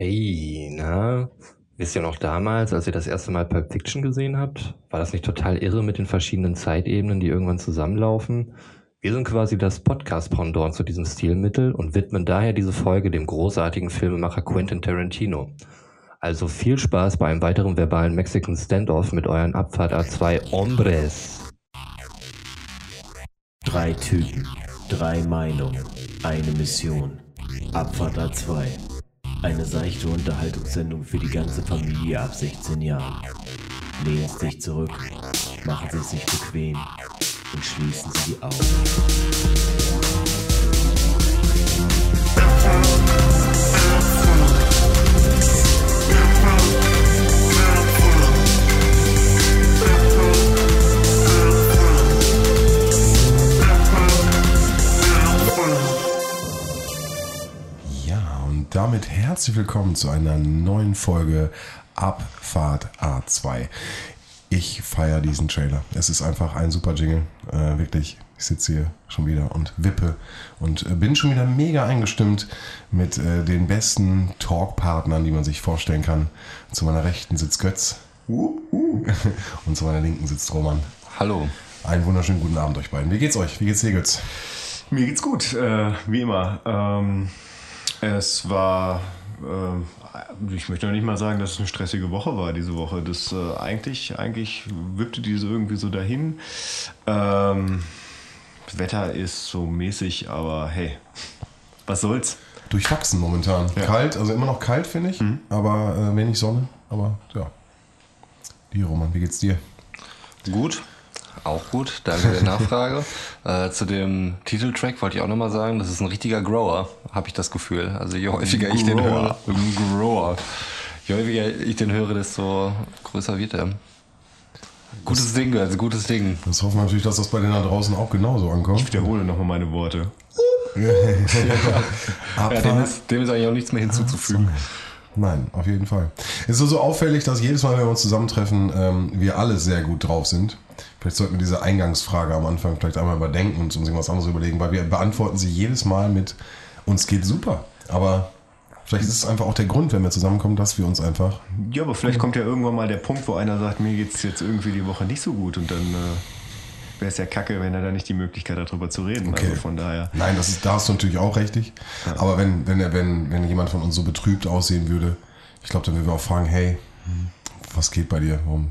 Hey, na? Wisst ihr noch damals, als ihr das erste Mal Pulp Fiction gesehen habt? War das nicht total irre mit den verschiedenen Zeitebenen, die irgendwann zusammenlaufen? Wir sind quasi das Podcast-Pendant zu diesem Stilmittel und widmen daher diese Folge dem großartigen Filmemacher Quentin Tarantino. Also viel Spaß bei einem weiteren verbalen Mexican Standoff mit euren Abfahrt A2 Hombres. Drei Typen, drei Meinungen, eine Mission. Abfahrt A2. Eine seichte Unterhaltungssendung für die ganze Familie ab 16 Jahren. Lehnen Sie sich zurück, machen Sie sich bequem und schließen Sie die Augen. Damit herzlich willkommen zu einer neuen Folge Abfahrt A2. Ich feiere diesen Trailer. Es ist einfach ein super Jingle. Äh, wirklich, ich sitze hier schon wieder und wippe und äh, bin schon wieder mega eingestimmt mit äh, den besten Talkpartnern, die man sich vorstellen kann. Zu meiner Rechten sitzt Götz. Und zu meiner Linken sitzt Roman. Hallo. Einen wunderschönen guten Abend euch beiden. Wie geht's euch? Wie geht's dir, Götz? Mir geht's gut, äh, wie immer. Ähm, es war, ähm, ich möchte noch nicht mal sagen, dass es eine stressige Woche war diese Woche. Das äh, eigentlich, eigentlich wippte diese irgendwie so dahin. Ähm, das Wetter ist so mäßig, aber hey, was soll's? durchwachsen momentan. Ja. Kalt, also immer noch kalt, finde ich, aber äh, wenig Sonne. Aber ja. Dir, Roman, wie geht's dir? Gut. Auch gut, danke der Nachfrage. äh, zu dem Titeltrack wollte ich auch nochmal sagen, das ist ein richtiger Grower, habe ich das Gefühl. Also je häufiger ich den höre, Grower. Je häufiger ich den höre, desto größer wird er. Gutes Ding, also gutes Ding. Das hoffen wir natürlich, dass das bei denen da draußen auch genauso ankommt. Ich wiederhole nochmal meine Worte. Ja, dem, ist, dem ist eigentlich auch nichts mehr hinzuzufügen. Nein, auf jeden Fall. Es ist so, so auffällig, dass jedes Mal, wenn wir uns zusammentreffen, ähm, wir alle sehr gut drauf sind. Vielleicht sollten wir diese Eingangsfrage am Anfang vielleicht einmal überdenken und uns irgendwas anderes überlegen, weil wir beantworten sie jedes Mal mit uns geht super. Aber vielleicht ist es einfach auch der Grund, wenn wir zusammenkommen, dass wir uns einfach Ja, aber vielleicht kommt ja irgendwann mal der Punkt, wo einer sagt, mir geht's jetzt irgendwie die Woche nicht so gut und dann äh, wäre es ja kacke, wenn er da nicht die Möglichkeit hat, darüber zu reden. Okay. Also von daher. Nein, das ist, da hast du natürlich auch richtig. Aber wenn, wenn, er- wenn, wenn jemand von uns so betrübt aussehen würde, ich glaube, dann würden wir auch fragen, hey, was geht bei dir? Warum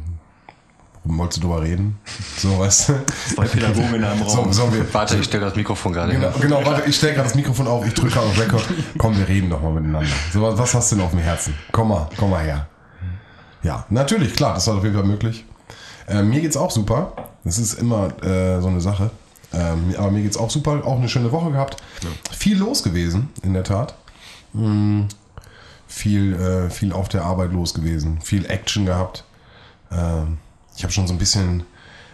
wolltest du drüber reden? So, weißt du? Zwei Pädagogen in einem So, Raum. sollen wir, Warte, ich stelle das Mikrofon gerade genau, hin. genau, warte, ich stelle gerade das Mikrofon auf, ich drücke gerade auf Record. Komm, wir reden doch mal miteinander. So, was- was hast du denn auf dem Herzen? Komm mal, komm mal her. Ja, natürlich, klar, das war auf jeden Fall möglich. Äh, mir geht's auch super. Das ist immer äh, so eine Sache. Ähm, aber mir geht's auch super. Auch eine schöne Woche gehabt. Viel los gewesen, in der Tat. Mm, viel, äh, viel auf der Arbeit los gewesen. Viel Action gehabt. Ähm, ich habe schon so ein bisschen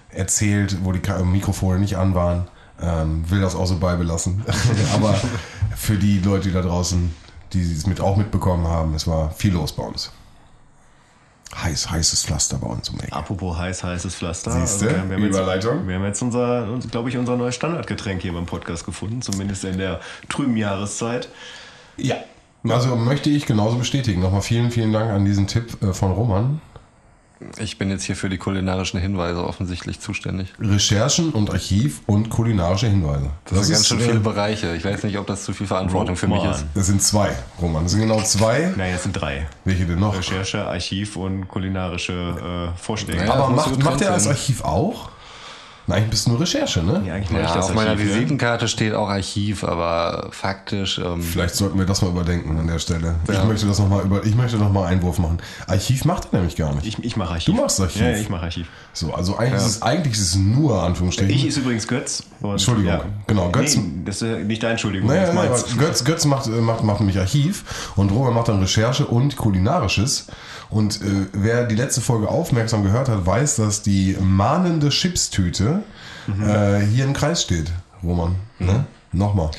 erzählt, wo die Ka- Mikrofone nicht an waren. Ähm, will das auch so beibelassen. aber für die Leute, die da draußen, die es mit, auch mitbekommen haben, es war viel los bei uns. Heiß, heißes Pflaster bei uns um Ecke. Apropos heiß, heißes Pflaster. Siehste? wir haben jetzt, Überleitung. Wir haben jetzt unser, glaube ich, unser neues Standardgetränk hier beim Podcast gefunden, zumindest in der trüben Jahreszeit. Ja. Also möchte ich genauso bestätigen. Nochmal vielen, vielen Dank an diesen Tipp äh, von Roman. Ich bin jetzt hier für die kulinarischen Hinweise offensichtlich zuständig. Recherchen und Archiv und kulinarische Hinweise. Das, sind ganz schön viele äh, Bereiche. Ich weiß nicht, ob das zu viel Verantwortung für mich ist. Das sind zwei, Roman. Das sind genau zwei. Nein, es sind drei. Welche denn noch? Recherche, Archiv und kulinarische äh, Vorschläge. Ja. Aber das macht, macht er als sein. Archiv auch? Nein, bist nur Recherche, ne? Ja, eigentlich mache ich Ja, das auf meiner ja. Visitenkarte steht auch Archiv, aber faktisch. Ähm, Vielleicht sollten wir das mal überdenken an der Stelle. Ich Ja. möchte das noch mal über, ich möchte noch mal Einwurf machen. Archiv macht er nämlich gar nicht. Ich, ich mache Archiv. Du machst Archiv? Ja, ich mache Archiv. so, also eigentlich, ist es, eigentlich ist es nur Anführungsstrichen. Ich ist übrigens Götz. Und, Entschuldigung. Genau, Götz- Nee, das ist nicht deine Entschuldigung, Naja, naja, Götz, Götz macht, äh, macht, macht nämlich Archiv und Robert macht dann Recherche und Kulinarisches. Und äh, wer die letzte Folge aufmerksam gehört hat, weiß, dass die mahnende Chipstüte Mhm. äh, hier im Kreis steht, Roman. Ne? Nochmal.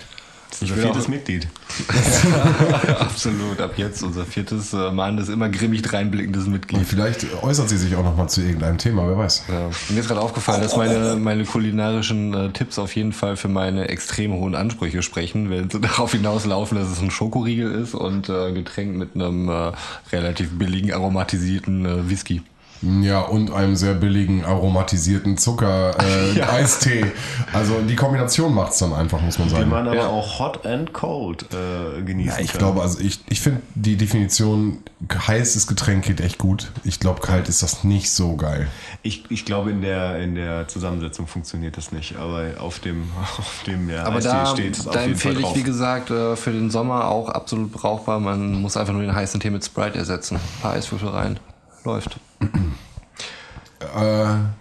Will viertes Mitglied. Absolut, ab jetzt unser viertes äh, mahnendes, immer grimmig reinblickendes Und Mitglied. vielleicht äußert sie sich auch noch mal zu irgendeinem Thema, wer weiß. Ja. Mir ist gerade aufgefallen, dass meine, meine kulinarischen äh, Tipps auf jeden Fall für meine extrem hohen Ansprüche sprechen, wenn sie darauf hinauslaufen, dass es ein Schokoriegel ist und äh, ein Getränk mit einem äh, relativ billigen aromatisierten äh, Whisky. Ja, und einem sehr billigen aromatisierten Zucker äh, Eistee. Also die Kombination macht's dann einfach, muss man Die sagen. man aber Ja. auch hot and cold äh, genießen Ja, ich kann. glaube, also ich, ich finde die Definition heißes Getränk geht echt gut. Ich glaube, kalt ist das nicht so geil. Ich, ich glaube, in der, in der Zusammensetzung funktioniert das nicht, aber auf dem, auf dem ja, Aber Eistee da, steht es auf da empfehle ich, drauf. wie gesagt, äh, für den Sommer auch absolut brauchbar. Man muss einfach nur den heißen Tee mit Sprite ersetzen. Ein paar Eiswürfel rein. Läuft. Äh,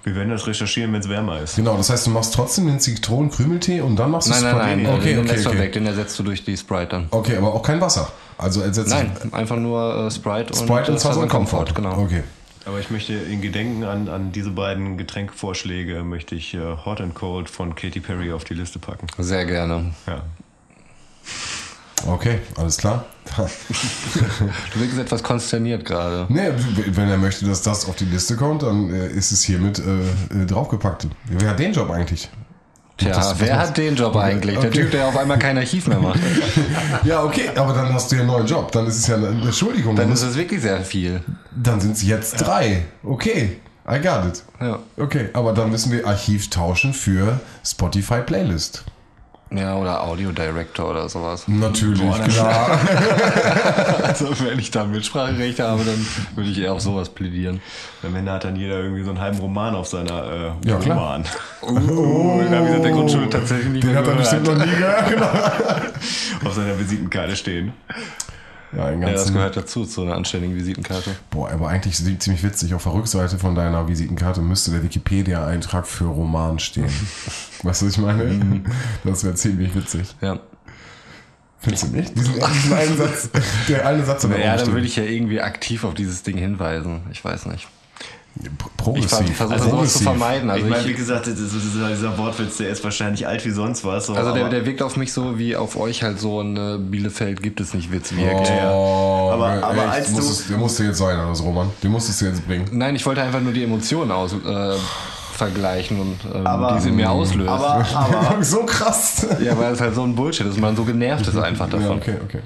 Wir werden das recherchieren, wenn es wärmer ist. genau, das heißt, du machst trotzdem den Zitronenkrümeltee und dann machst du Nein, nein, Sprite- nein. Okay, den okay, lässt okay. weg. Den ersetzt du durch die Sprite dann. Okay, aber auch kein Wasser. Also ersetzt Nein, einfach nur äh, Sprite, Sprite und, äh, Southern Comfort. Genau. Okay. Aber ich möchte in Gedenken an, an diese beiden Getränkvorschläge möchte ich äh, Hot and Cold von Katy Perry auf die Liste packen. Sehr gerne. Ja. Okay, alles klar. Du wirkst etwas konsterniert gerade. nee, wenn er möchte, dass das auf die Liste kommt, dann äh, ist es hiermit äh, äh, draufgepackt. Wer hat den Job eigentlich? Tja, Das- wer hat den Job eigentlich? Der Okay. Typ, der auf einmal kein Archiv mehr macht. Ja, okay, aber dann hast du ja einen neuen Job. Dann ist es ja eine Entschuldigung. Dann Dann, ist es wirklich sehr viel. dann sind es jetzt drei. Okay, I got it. Ja. Okay, aber dann müssen wir Archiv tauschen für Spotify Playlist. Ja, oder Audio Director oder sowas. Natürlich, Boah, klar. Also wenn ich da Mitspracherecht habe, dann würde ich eher auf sowas plädieren. Am Ende hat dann jeder irgendwie so einen halben Roman auf seiner äh, Ja, klar. Roman. Oh, habe ich seit der Grundschule tatsächlich nicht Den mehr hat er bestimmt noch nie gehört. Genau. auf seiner Visitenkarte stehen. Ja, Ja, das gehört dazu, zu einer anständigen Visitenkarte. Boah, aber eigentlich ziemlich witzig. Auf der Rückseite von deiner Visitenkarte müsste der Wikipedia-Eintrag für Roman stehen. weißt du, was ich meine? Mhm. Das wäre ziemlich witzig. Ja. Findest du nicht? Diesen, diesen einen Satz, der eine Satz der da Naja, dann würde ich ja irgendwie aktiv auf dieses Ding hinweisen. Ich weiß nicht. Pro- Ich Progressiv. versuche Also sowas zu progressiv. vermeiden. Also, ich meine, wie gesagt, das ist, dieser, dieser Wortwitz, der ist wahrscheinlich alt wie sonst was. So, also der, der wirkt auf mich so, wie auf euch halt so ein äh, Bielefeld gibt es nicht Witz wirkt. Oh, Aber- echt, aber als muss du- es, der musste jetzt sein, also Roman. Den musstest du jetzt bringen. Nein, ich wollte einfach nur die Emotionen aus, äh, vergleichen und ähm, Aber- die sie mir auslöst. aber, aber, so krass. ja, weil es halt so ein Bullshit ist, man so genervt ist einfach davon. Ja, okay, okay.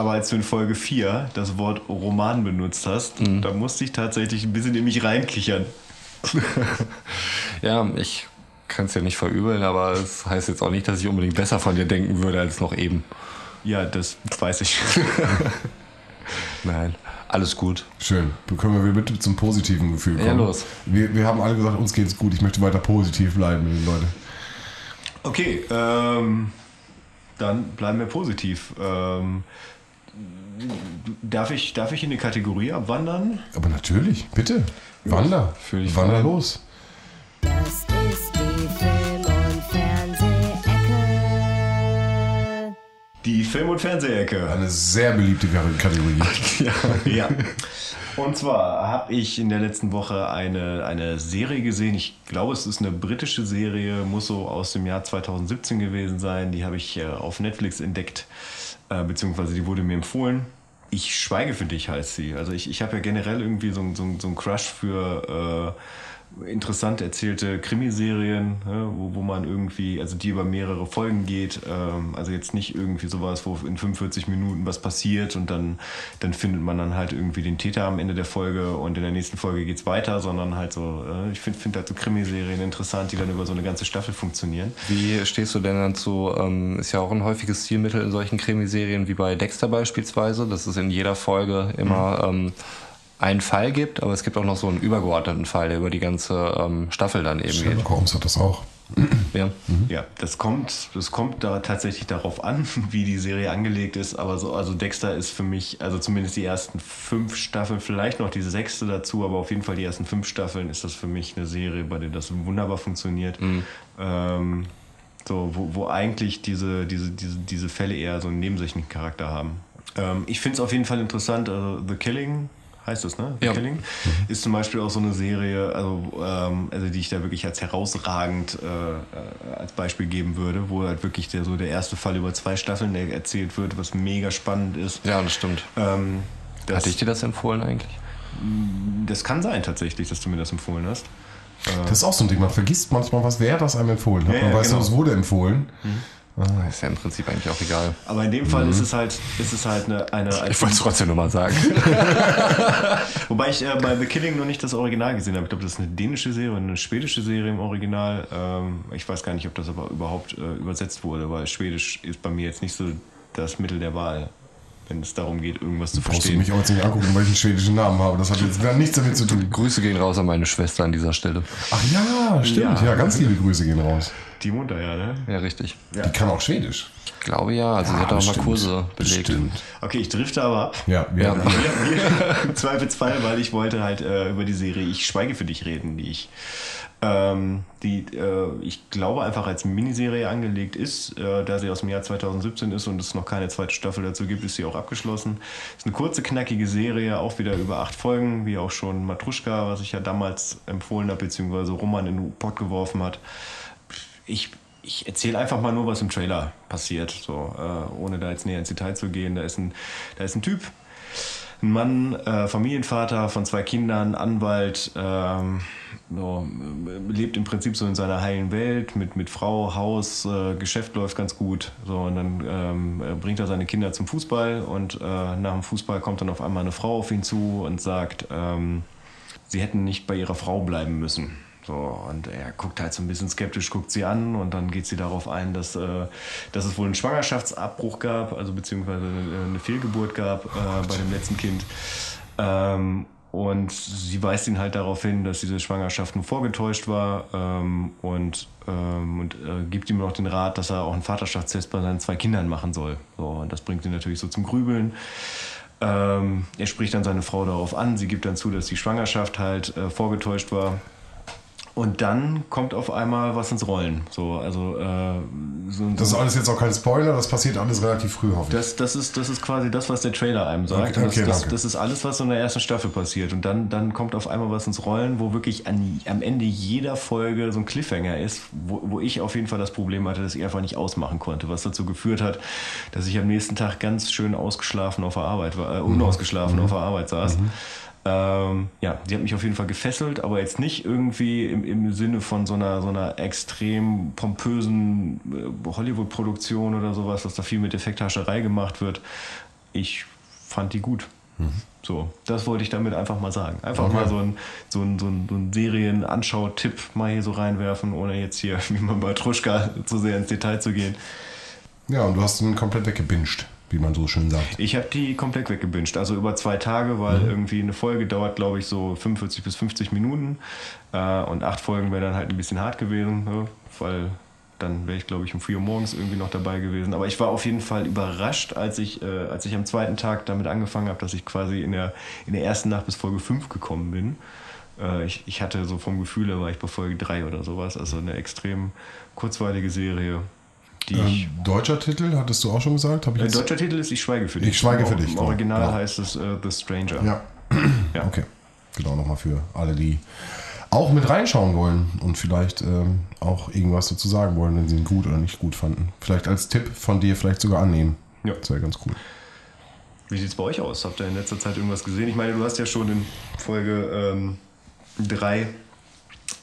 Aber als du in Folge 4 das Wort Roman benutzt hast, Mhm. da musste ich tatsächlich ein bisschen in mich reinkichern. Ja, ich kann es ja nicht verübeln, aber es heißt jetzt auch nicht, dass ich unbedingt besser von dir denken würde als noch eben. Ja, das weiß ich. Nein, alles gut. Schön. Können wir bitte zum positiven Gefühl kommen? Ja, los. Wir, wir haben alle gesagt, uns geht's gut. Ich möchte weiter positiv bleiben, liebe Leute. Okay, ähm, dann bleiben wir positiv. Ähm, darf, ich, darf ich in die Kategorie abwandern? Aber natürlich, bitte. Wander. fühl dich Wander los. Das ist die Film- und Fernsehecke. Die Film- und Fernsehecke. Eine sehr beliebte Kategorie. ja. Und zwar habe ich in der letzten Woche eine, eine Serie gesehen. Ich glaube, es ist eine britische Serie, muss so aus dem Jahr 2017 gewesen sein. Die habe ich äh, auf Netflix entdeckt, äh, beziehungsweise die wurde mir empfohlen. Ich schweige für dich heißt sie. Also ich, ich habe ja generell irgendwie so, so, so einen Crush für äh, interessant erzählte Krimiserien, ne, wo, wo man irgendwie, also die über mehrere Folgen geht. Ähm, also jetzt nicht irgendwie sowas, wo in 45 Minuten was passiert und dann, dann findet man dann halt irgendwie den Täter am Ende der Folge und in der nächsten Folge geht's weiter, sondern halt so, äh, ich finde find halt so Krimiserien interessant, die dann über so eine ganze Staffel funktionieren. Wie stehst du denn dazu? Ähm, ist ja auch ein häufiges Stilmittel in solchen Krimiserien wie bei Dexter beispielsweise, dass es in jeder Folge immer ähm, einen Fall gibt, aber es gibt auch noch so einen übergeordneten Fall, der über die ganze ähm, Staffel dann eben geht. Sherlock Holmes hat das auch. Ja. Ja, das kommt, das kommt da tatsächlich darauf an, wie die Serie angelegt ist. Aber so, also Dexter ist für mich, also zumindest die ersten fünf Staffeln, vielleicht noch diese sechste dazu, aber auf jeden Fall die ersten fünf Staffeln ist das für mich eine Serie, bei der das wunderbar funktioniert. Ähm, so, wo, wo eigentlich diese, diese, diese, diese Fälle eher so einen nebensächlichen Charakter haben. Ähm, ich finde es auf jeden Fall interessant. Also The Killing heißt es, ne? The Ja. Killing. Ist zum Beispiel auch so eine Serie, also, ähm, also die ich da wirklich als herausragend äh, äh, als Beispiel geben würde, wo halt wirklich der, so der erste Fall über zwei Staffeln erzählt wird, was mega spannend ist. Ja, das stimmt. Ähm, das, Hatte ich dir das empfohlen eigentlich? das kann sein tatsächlich, dass du mir das empfohlen hast. Das ist auch so ein Ding. Man vergisst manchmal, was wer das einem empfohlen hat. Ja, Man ja, weiß genau. nur, es wurde empfohlen. Ist ja im Prinzip eigentlich auch egal. Aber in dem Fall ist es halt, ist es halt eine, eine Ich wollte es trotzdem nochmal sagen. Wobei ich äh, bei The Killing noch nicht das Original gesehen habe. Ich glaube, das ist eine dänische Serie und eine schwedische Serie im Original. Ähm, ich weiß gar nicht, ob das aber überhaupt äh, übersetzt wurde, weil Schwedisch ist bei mir jetzt nicht so das Mittel der Wahl, wenn es darum geht, irgendwas zu Brauchst du verstehen. mich auch jetzt nicht angucken, weil ich einen schwedischen Namen habe. Das hat jetzt gar nichts damit zu tun. Grüße gehen raus an meine Schwester an dieser Stelle. Ach ja, stimmt. Ja, Ja. ganz liebe Grüße gehen raus. Die Munter, ja, ne? Ja, richtig. Die kann auch Schwedisch. Ich glaube ja. Also sie hat auch mal bestimmt. Kurse belegt. Bestimmt. Okay, ich drifte aber ab. Ja, wir Ja. Im Zweifelsfall, weil ich wollte halt äh, über die Serie Ich schweige für dich reden, die ich, ähm, die äh, ich glaube einfach als Miniserie angelegt ist, äh, da sie aus dem Jahr 2017 ist und es noch keine zweite Staffel dazu gibt, ist sie auch abgeschlossen. Ist eine kurze, knackige Serie, auch wieder über acht Folgen, wie auch schon Matruschka, was ich ja damals empfohlen habe, beziehungsweise Roman in den Pott geworfen hat. Ich, ich erzähle einfach mal nur, was im Trailer passiert, so, äh, ohne da jetzt näher ins Detail zu gehen. Da ist ein, da ist ein Typ, ein Mann, äh, Familienvater von zwei Kindern, Anwalt, ähm, so, äh, lebt im Prinzip so in seiner heilen Welt mit, mit Frau, Haus, äh, Geschäft läuft ganz gut. So, und dann ähm, äh, bringt er seine Kinder zum Fußball und äh, nach dem Fußball kommt dann auf einmal eine Frau auf ihn zu und sagt, ähm, sie hätten nicht bei ihrer Frau bleiben müssen. So, und er guckt halt so ein bisschen skeptisch, guckt sie an und dann geht sie darauf ein, dass, äh, dass es wohl einen Schwangerschaftsabbruch gab, also beziehungsweise eine, eine Fehlgeburt gab äh, bei dem letzten Kind. Ähm, und sie weist ihn halt darauf hin, dass diese Schwangerschaft nur vorgetäuscht war ähm, und, ähm, und äh, gibt ihm noch den Rat, dass er auch einen Vaterschaftstest bei seinen zwei Kindern machen soll. So, und das bringt ihn natürlich so zum Grübeln. Ähm, er spricht dann seine Frau darauf an, sie gibt dann zu, dass die Schwangerschaft halt äh, vorgetäuscht war. Und dann kommt auf einmal was ins Rollen. So, also äh, so, Das ist alles jetzt auch kein Spoiler, das passiert alles relativ früh, hoffe ich. das, das, ist, das ist quasi das, was der Trailer einem sagt. Okay, das, okay, das, danke. das ist alles, was in der ersten Staffel passiert. Und dann, dann kommt auf einmal was ins Rollen, wo wirklich an, am Ende jeder Folge so ein Cliffhanger ist, wo, wo ich auf jeden Fall das Problem hatte, dass ich einfach nicht ausmachen konnte. Was dazu geführt hat, dass ich am nächsten Tag ganz schön ausgeschlafen auf der Arbeit war, äh, unausgeschlafen auf der Arbeit saß. Ähm, ja, die hat mich auf jeden Fall gefesselt, aber jetzt nicht irgendwie im, im Sinne von so einer, so einer extrem pompösen äh, Hollywood-Produktion oder sowas, dass da viel mit Effekthascherei gemacht wird. Ich fand die gut. So, das wollte ich damit einfach mal sagen. Einfach Okay. mal so ein, so ein, so ein, so ein Serien-Anschau-Tipp mal hier so reinwerfen, ohne jetzt hier, wie man bei Truschka, zu sehr ins Detail zu gehen. Ja, und du hast ihn komplett weggebinged, wie man so schön sagt. Ich habe die komplett weggebinged, also über zwei Tage, weil irgendwie eine Folge dauert, glaube ich, so 45 bis 50 Minuten äh, und acht Folgen wäre dann halt ein bisschen hart gewesen, ne? weil dann wäre ich, glaube ich, um 4 Uhr morgens irgendwie noch dabei gewesen. Aber ich war auf jeden Fall überrascht, als ich, äh, als ich am zweiten Tag damit angefangen habe, dass ich quasi in der, in der ersten Nacht bis Folge 5 gekommen bin. Äh, ich, ich hatte so vom Gefühl, da war ich bei Folge 3 oder sowas, also eine extrem kurzweilige Serie, die ich Ähm, deutscher Titel, hattest du auch schon gesagt? Hab ich der jetzt- deutsche Titel ist Ich schweige für dich. Ich schweige für Im- dich, Im genau. Original Genau. heißt es äh, The Stranger. Ja, Ja. okay. Genau, nochmal für alle, die auch mit reinschauen wollen und vielleicht ähm, auch irgendwas dazu sagen wollen, wenn sie ihn gut oder nicht gut fanden. Vielleicht als Tipp von dir vielleicht sogar annehmen. Ja. Das wäre ganz cool. Wie sieht es bei euch aus? Habt ihr in letzter Zeit irgendwas gesehen? Ich meine, du hast ja schon in Folge 3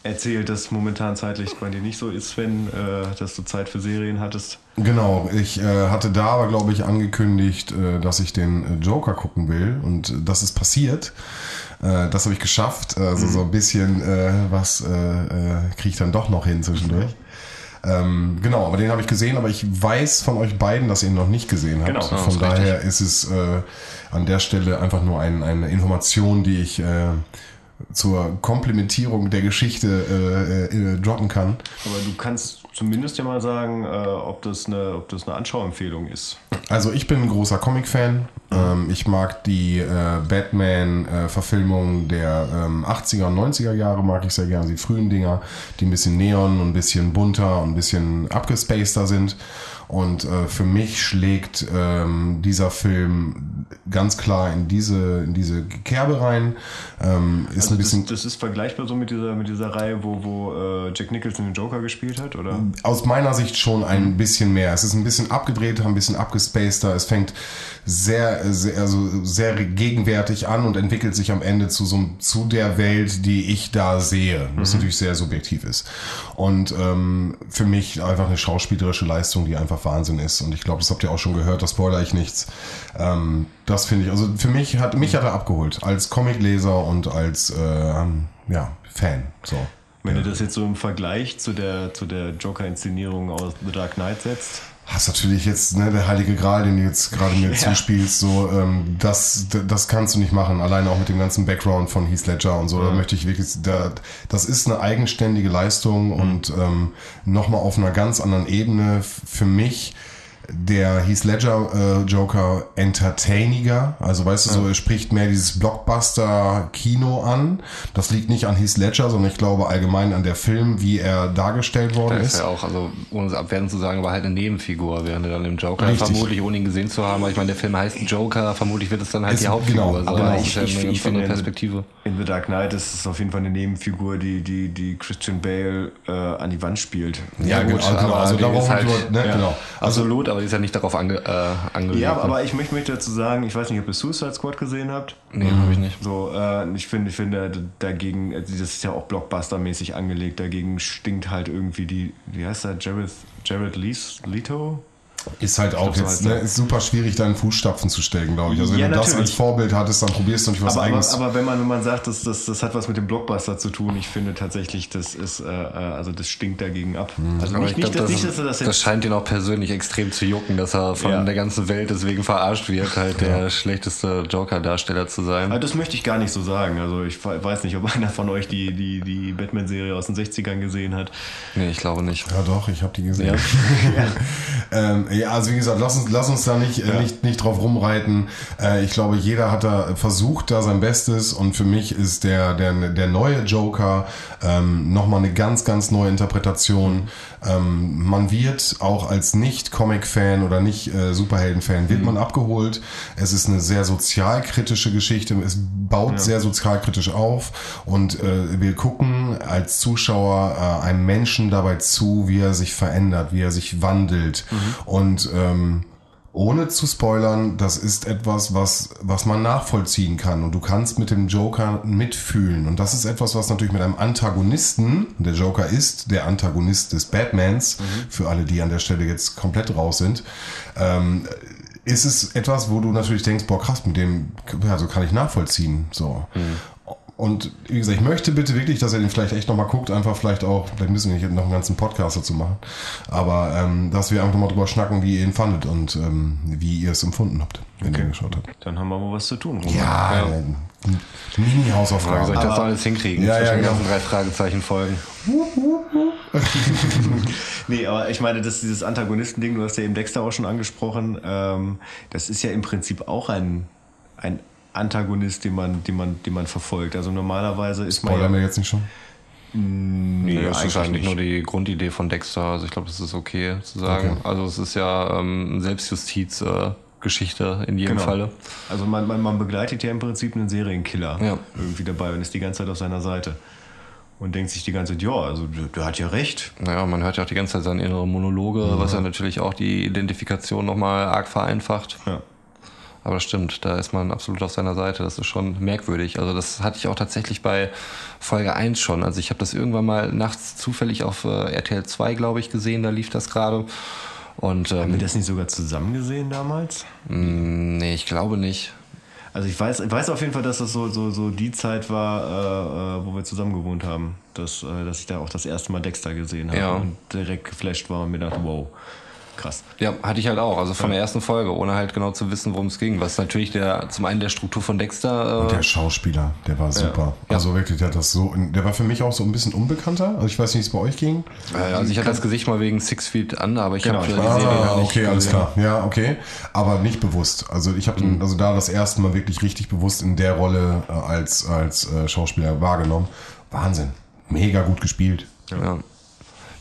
erzählt, dass momentan zeitlich bei dir nicht so ist, Sven, äh, dass du Zeit für Serien hattest. Genau, ich äh, hatte da aber, glaube ich, angekündigt, äh, dass ich den äh, Joker gucken will und das ist passiert. Äh, das habe ich geschafft. Also so ein bisschen äh, was kriege ich dann doch noch hin zwischendurch. Ähm, genau, aber den habe ich gesehen, aber ich weiß von euch beiden, dass ihr ihn noch nicht gesehen habt. Genau, von daher ist es an der Stelle einfach nur ein, eine Information, die ich zur Komplementierung der Geschichte äh, äh, droppen kann. Aber du kannst zumindest ja mal sagen, äh, ob, das eine, ob das eine Anschauempfehlung ist. Also ich bin ein großer Comic-Fan. Ähm, ich mag die äh, Batman-Verfilmungen der ähm, 80er und 90er Jahre, mag ich sehr gerne. Die frühen Dinger, die ein bisschen neon und ein bisschen bunter und ein bisschen abgespaceder sind. Und äh, für mich schlägt ähm, dieser Film ganz klar in diese, in diese Kerbe rein. Ähm, ist Also ein bisschen das, das ist vergleichbar so mit dieser, mit dieser Reihe, wo, wo äh, Jack Nicholson den Joker gespielt hat, oder? aus meiner Sicht schon ein bisschen mehr. Es ist ein bisschen abgedrehter, ein bisschen abgespaceder. Es fängt sehr, sehr, also sehr gegenwärtig an und entwickelt sich am Ende zu so zu der Welt, die ich da sehe. Was natürlich sehr subjektiv ist. Und ähm, für mich einfach eine schauspielerische Leistung, die einfach Wahnsinn ist. Und ich glaube, das habt ihr auch schon gehört, da spoiler ich nichts. Ähm, das finde ich, also für mich hat mich hat er abgeholt als Comicleser und als äh, ja, Fan. So. Wenn du das jetzt so im Vergleich zu der, zu der Joker-Inszenierung aus The Dark Knight setzt, hast natürlich jetzt ne, der heilige Gral, den du jetzt gerade mir zuspielst, so ähm, das das kannst du nicht machen. Alleine auch mit dem ganzen Background von Heath Ledger und so. Da möchte ich wirklich, da, das ist eine eigenständige Leistung und ähm, nochmal auf einer ganz anderen Ebene für mich. Der Heath Ledger äh, Joker entertainiger, also weißt du so, er spricht mehr dieses Blockbuster-Kino an. Das liegt nicht an Heath Ledger, sondern ich glaube allgemein an der Film, wie er dargestellt Da worden ist ist. er auch, also ohne es abwertend zu sagen, aber halt eine Nebenfigur, während er dann im Joker Richtig. vermutlich, ohne ihn gesehen zu haben, aber ich meine, der Film heißt Joker, vermutlich wird es dann halt Ist- die Hauptfigur genau, sein. aber das ich- ist ja ich- ich finde, Perspektive. in The Dark Knight ist es auf jeden Fall eine Nebenfigur, die, die, die Christian Bale äh, an die Wand spielt. Ja, genau, genau. aber Also die da ist brauchen halt- ne, ja. genau. Also Absolut, aber die ist ja nicht darauf ange, äh, angelegt. Ja, ne? aber ich möchte, möchte dazu sagen, ich weiß nicht, ob ihr Suicide Squad gesehen habt. Nee, habe ich nicht. So, äh, ich finde, ich finde dagegen, das ist ja auch Blockbuster-mäßig angelegt, dagegen stinkt halt irgendwie die, wie heißt der, Jared, Jared Lees, Leto? Ist halt auch so jetzt heißt ne, ist super schwierig, da in Fußstapfen zu stecken, glaube ich. Also wenn Ja, du das als natürlich. Vorbild hattest, dann probierst du nicht was Aber, aber, eigenes. aber wenn man wenn man sagt, das, das, das hat was mit dem Blockbuster zu tun, ich finde tatsächlich, das ist äh, äh, also das stinkt dagegen ab. Also Aber nicht, ich nicht, glaub, dass, das, nicht, dass er das das jetzt scheint ihn auch persönlich extrem zu jucken, dass er von Ja. der ganzen Welt deswegen verarscht wird, halt der schlechteste Joker-Darsteller zu sein. Also das möchte ich gar nicht so sagen. Also ich we- weiß nicht, ob einer von euch die, die, die Batman-Serie aus den 60ern gesehen hat. Nee, ich glaube nicht. ja doch, ich habe die gesehen. Ja. ähm, ja, also wie gesagt, lass uns, lass uns da nicht, äh, nicht, nicht drauf rumreiten. Äh, ich glaube, jeder hat da versucht, da sein Bestes und für mich ist der, der, der neue Joker ähm, nochmal eine ganz, ganz neue Interpretation. Ähm, man wird auch als Nicht-Comic-Fan oder nicht äh, Superhelden-Fan wird man abgeholt. Es ist eine sehr sozialkritische Geschichte. Es baut sehr sozialkritisch auf. Und äh, wir gucken als Zuschauer äh, einem Menschen dabei zu, wie er sich verändert, wie er sich wandelt. Und ähm, ohne zu spoilern, das ist etwas, was, was man nachvollziehen kann. Und du kannst mit dem Joker mitfühlen. Und das ist etwas, was natürlich mit einem Antagonisten, der Joker ist der Antagonist des Batmans, für alle, die an der Stelle jetzt komplett raus sind, ähm, ist es etwas, wo du natürlich denkst, boah krass, mit dem, ja, so kann ich nachvollziehen. So. Und wie gesagt, ich möchte bitte wirklich, dass ihr den vielleicht echt nochmal guckt, einfach vielleicht auch, vielleicht müssen wir nicht noch einen ganzen Podcast dazu machen, aber ähm, dass wir einfach nochmal drüber schnacken, wie ihr ihn fandet und ähm, wie ihr es empfunden habt, wenn ihr ihn geschaut habt. Dann haben wir mal was zu tun. Roman. Ja, Ja. äh, Mini-Hausaufgaben. Soll ich das Aber- alles hinkriegen? Ja, Zwischen ja, den genau. ganzen drei Fragezeichen folgen. Nee, aber ich meine, das, dieses Antagonisten-Ding, du hast ja eben Dexter auch schon angesprochen, ähm, das ist ja im Prinzip auch ein, ein Antagonist, den man, den, man, den man verfolgt. Also normalerweise ist man Spoilern ja... wir jetzt nicht schon? Nee, das ist eigentlich nicht. nur die Grundidee von Dexter. Also ich glaube, das ist okay zu sagen. Okay. Also es ist ja ähm, eine Selbstjustiz-Geschichte in jedem Genau. Falle. Also man, man, man begleitet ja im Prinzip einen Serienkiller Ja. irgendwie dabei und ist die ganze Zeit auf seiner Seite. Und denkt sich die ganze Zeit, ja, also der, der hat ja recht. Naja, man hört ja auch die ganze Zeit seine innere Monologe, was ja natürlich auch die Identifikation nochmal arg vereinfacht. Ja. Aber das stimmt, da ist man absolut auf seiner Seite. Das ist schon merkwürdig. Also das hatte ich auch tatsächlich bei Folge 1 schon. Also ich habe das irgendwann mal nachts zufällig auf äh, RTL 2, glaube ich, gesehen. Da lief das gerade. Und Haben wir ähm, das nicht sogar zusammen gesehen damals? mh, nee, ich glaube nicht. Also ich weiß, ich weiß auf jeden Fall, dass das so, so, so die Zeit war, äh, äh, wo wir zusammen gewohnt haben. Dass, äh, dass ich da auch das erste Mal Dexter gesehen habe Ja. und direkt geflasht war und mir dachte, wow, krass. Ja, hatte ich halt auch. Also von der ersten Folge, ohne halt genau zu wissen, worum es ging. Was natürlich der, zum einen der Struktur von Dexter. Äh, Der Schauspieler, der war super. Also wirklich, der hat das so, der war für mich auch so ein bisschen unbekannter. Also ich weiß nicht, wie es bei euch ging. äh, also ich hatte das Gesicht mal wegen Six Feet Under, aber ich Genau, habe die weiß. Serie Ah, nicht okay, alles gesehen. klar. Ja, okay. Aber nicht bewusst. Also ich habe Mhm. also da das erste Mal wirklich richtig bewusst in der Rolle äh, als, als äh, Schauspieler wahrgenommen. Wahnsinn. Mega gut gespielt. Ja.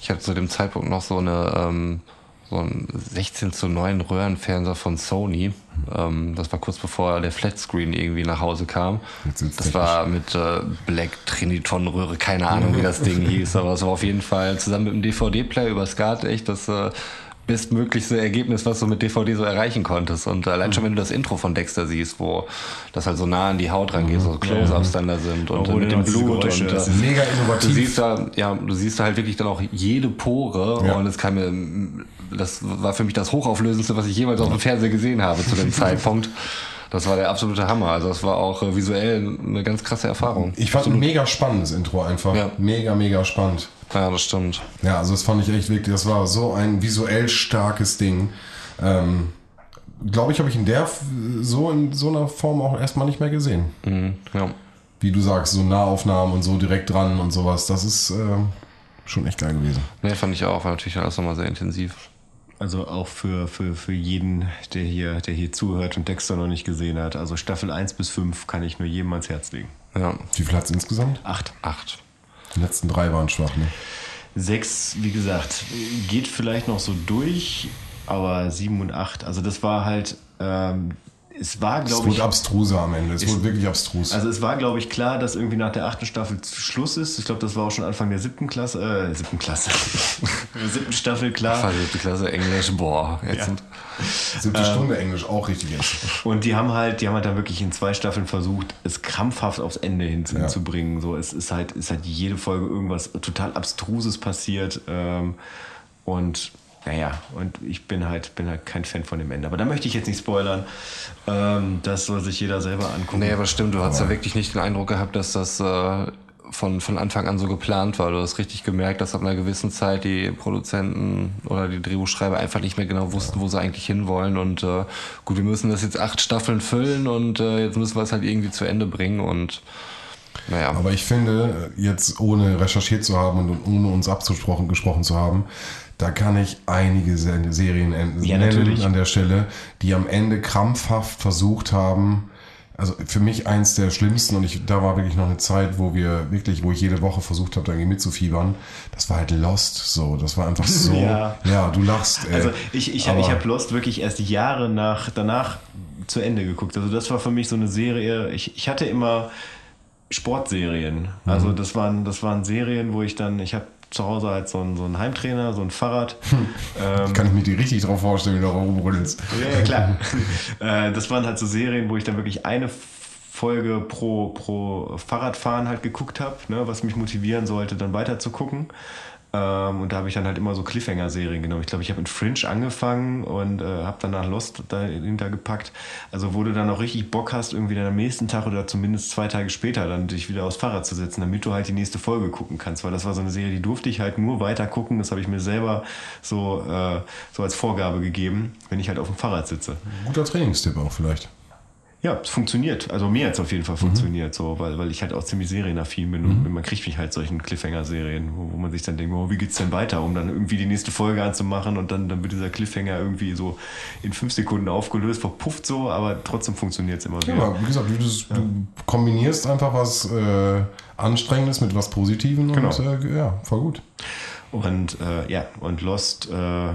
Ich hatte zu dem Zeitpunkt noch so eine ähm, so ein 16 zu 9 Röhrenfernseher von Sony. Ähm, das war kurz bevor der Flatscreen irgendwie nach Hause kam. Das war mit äh, Black Triniton Röhre, keine Ahnung wie das Ding hieß, aber es war auf jeden Fall zusammen mit dem DVD-Player über SCART echt das äh, bestmöglichste Ergebnis, was du mit DVD so erreichen konntest. Und allein schon, wenn du das Intro von Dexter siehst, wo das halt so nah an die Haut rangeht, so Close-Ups dann da sind und Obwohl mit dem Blut Geräusche, und das äh, ist Mega Du innovativ. siehst da, ja, du siehst da halt wirklich dann auch jede Pore Ja. und es kam mir, das war für mich das hochauflösendste, was ich jemals auf dem Fernseher gesehen habe zu dem Zeitpunkt. Das war der absolute Hammer. Also das war auch äh, visuell eine ganz krasse Erfahrung. Ich fand ein mega spannendes Intro einfach. Ja. Mega, mega spannend. Ja, das stimmt. Ja, also das fand ich echt wirklich, das war so ein visuell starkes Ding. Ähm, Glaube ich, habe ich in der so in so einer Form auch erstmal nicht mehr gesehen. Mhm, ja. Wie du sagst, so Nahaufnahmen und so direkt dran und sowas. Das ist ähm, schon echt geil gewesen. Nee, fand ich auch. War natürlich alles nochmal sehr intensiv. Also auch für, für, für jeden, der hier, der hier zuhört und Dexter noch nicht gesehen hat. Also Staffel 1 bis 5 kann ich nur jedem ans Herz legen. Ja. Wie viel hat's insgesamt? Acht. Acht. Die letzten drei waren schwach, ne? Sechs, wie gesagt, geht vielleicht noch so durch, aber sieben und acht, also das war halt, ähm, es war, Es glaube ich, wurde abstruser am Ende. Es wurde wirklich abstrus. also es war, glaube ich, klar, dass irgendwie nach der achten Staffel Schluss ist. Ich glaube, das war auch schon Anfang der siebten Klasse, äh, siebten Klasse, siebten Staffel klar. Verliebte Klasse Englisch, boah. Jetzt Ja. sind, Siebte Stunde Englisch auch richtig jetzt. Und die haben halt, die haben halt dann wirklich in zwei Staffeln versucht, es krampfhaft aufs Ende hin zu, Ja. So, es ist halt, ist halt jede Folge irgendwas total Abstruses passiert. Ähm, und naja, und ich bin halt, bin halt kein Fan von dem Ende. Aber da möchte ich jetzt nicht spoilern. Ähm, das soll sich jeder selber angucken. nee, aber stimmt, du hast ja wirklich nicht den Eindruck gehabt, dass das äh, von, von Anfang an so geplant war. Du hast richtig gemerkt, dass ab einer gewissen Zeit die Produzenten oder die Drehbuchschreiber einfach nicht mehr genau wussten, wo sie eigentlich hinwollen. Und äh, gut, wir müssen das jetzt acht Staffeln füllen und äh, jetzt müssen wir es halt irgendwie zu Ende bringen. Und naja. Aber ich finde, jetzt ohne recherchiert zu haben und ohne uns abgesprochen gesprochen zu haben, da kann ich einige Se- Serien en- Ja, nennen natürlich. an der Stelle, die am Ende krampfhaft versucht haben, also für mich eins der schlimmsten und ich, da war wirklich noch eine Zeit, wo wir wirklich, wo ich jede Woche versucht habe, da irgendwie mitzufiebern. Das war halt Lost, so. Das war einfach so. Ja. ja, du lachst. Ey. Also ich, ich, Aber- ich habe Lost wirklich erst Jahre nach, danach zu Ende geguckt. Also das war für mich so eine Serie. Ich, ich hatte immer Sportserien. Also Mhm. das waren, das waren Serien, wo ich dann, ich habe zu Hause halt so einen, so einen Heimtrainer, so ein Fahrrad. ähm, kann ich mir die richtig drauf vorstellen, wie du ja, ja, klar. äh, das waren halt so Serien, wo ich dann wirklich eine Folge pro, pro Fahrradfahren halt geguckt habe, ne, was mich motivieren sollte, dann weiter zu gucken. Ähm, und da habe ich dann halt immer so Cliffhanger-Serien genommen. Ich glaube, ich habe mit Fringe angefangen und äh, habe danach Lost dahinter gepackt. Also wo du dann auch richtig Bock hast, irgendwie dann am nächsten Tag oder zumindest zwei Tage später dann dich wieder aufs Fahrrad zu setzen, damit du halt die nächste Folge gucken kannst. Weil das war so eine Serie, die durfte ich halt nur weiter gucken. Das habe ich mir selber so, äh, so als Vorgabe gegeben, wenn ich halt auf dem Fahrrad sitze. Guter Trainingstipp auch vielleicht. Ja, es funktioniert. Also mir hat es auf jeden Fall funktioniert, so, weil, weil ich halt auch ziemlich serienaffin bin und man kriegt mich halt solchen Cliffhanger-Serien, wo, wo man sich dann denkt, oh, wie geht's denn weiter, um dann irgendwie die nächste Folge anzumachen und dann, dann wird dieser Cliffhanger irgendwie so in fünf Sekunden aufgelöst, verpufft so, aber trotzdem funktioniert es immer Ja, wieder. aber wie gesagt, du, das- du kombinierst einfach was äh, Anstrengendes mit was Positivem Genau. und äh, ja, voll gut. Und äh, ja, und Lost, äh,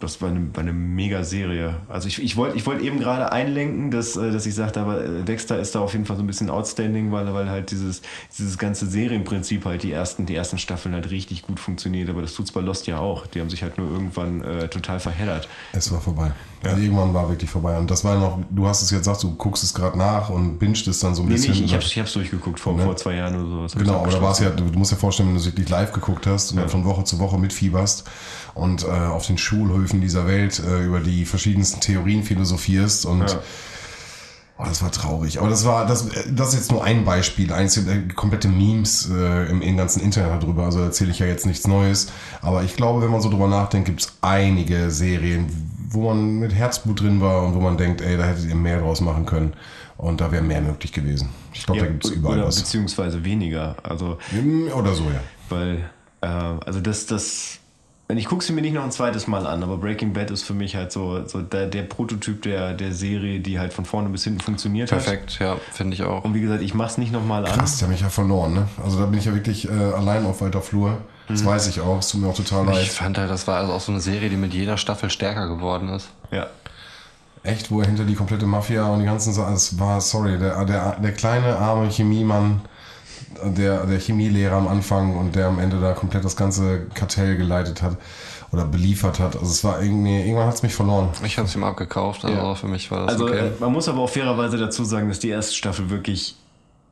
das war eine, war eine mega Serie. Also ich, ich wollte ich wollt eben gerade einlenken, dass, äh, dass ich sagte, aber äh, Dexter ist da auf jeden Fall so ein bisschen outstanding, weil, weil halt dieses, dieses ganze Serienprinzip halt die ersten, die ersten Staffeln halt richtig gut funktioniert. Aber das tut's bei Lost ja auch. Die haben sich halt nur irgendwann äh, total verheddert. Es war vorbei. Also irgendwann war wirklich vorbei. Und das war noch, du hast es jetzt gesagt, du guckst es gerade nach und bingst es dann so ein Nee, nee, bisschen. ich, ich, hab's, ich hab's durchgeguckt vor, Ne? vor zwei Jahren oder sowas. Genau, aber da war es ja, du musst dir vorstellen, wenn du es wirklich live geguckt hast und dann von Woche zu Woche mitfieberst und äh, auf den Schulhöfen dieser Welt äh, über die verschiedensten Theorien philosophierst und Ja. Oh, das war traurig. Aber das war, das, äh, das ist jetzt nur ein Beispiel, eins äh, komplette Memes äh, im, im ganzen Internet darüber, also erzähle ich ja jetzt nichts Neues. Aber ich glaube, wenn man so drüber nachdenkt, gibt es einige Serien, wo man mit Herzblut drin war und wo man denkt, ey, da hättet ihr mehr draus machen können. Und da wäre mehr möglich gewesen. Ich glaube, Ja, da gibt es überall was. beziehungsweise weniger. Also Oder so, ja. weil äh, also das das ich gucke sie mir nicht noch ein zweites Mal an, aber Breaking Bad ist für mich halt so, so der, der Prototyp der, der Serie, die halt von vorne bis hinten funktioniert hat. Perfekt, ja, finde ich auch. Und wie gesagt, ich mach's nicht nochmal an. Krass, der hat mich ja verloren, ne? Also da bin ich ja wirklich äh, allein auf weiter Flur. Das weiß ich auch. Es tut mir auch total Ich leid. fand halt, das war also auch so eine Serie, die mit jeder Staffel stärker geworden ist. Ja. Echt, wo er hinter die komplette Mafia und die ganzen Sachen. Es war, sorry, der, der, der kleine arme Chemiemann, der, der Chemielehrer am Anfang und der am Ende da komplett das ganze Kartell geleitet hat oder beliefert hat. Also es war irgendwie, irgendwann hat es mich verloren. Ich habe es ihm abgekauft, also Ja. für mich war das Also okay. äh, man muss aber auch fairerweise dazu sagen, dass die erste Staffel wirklich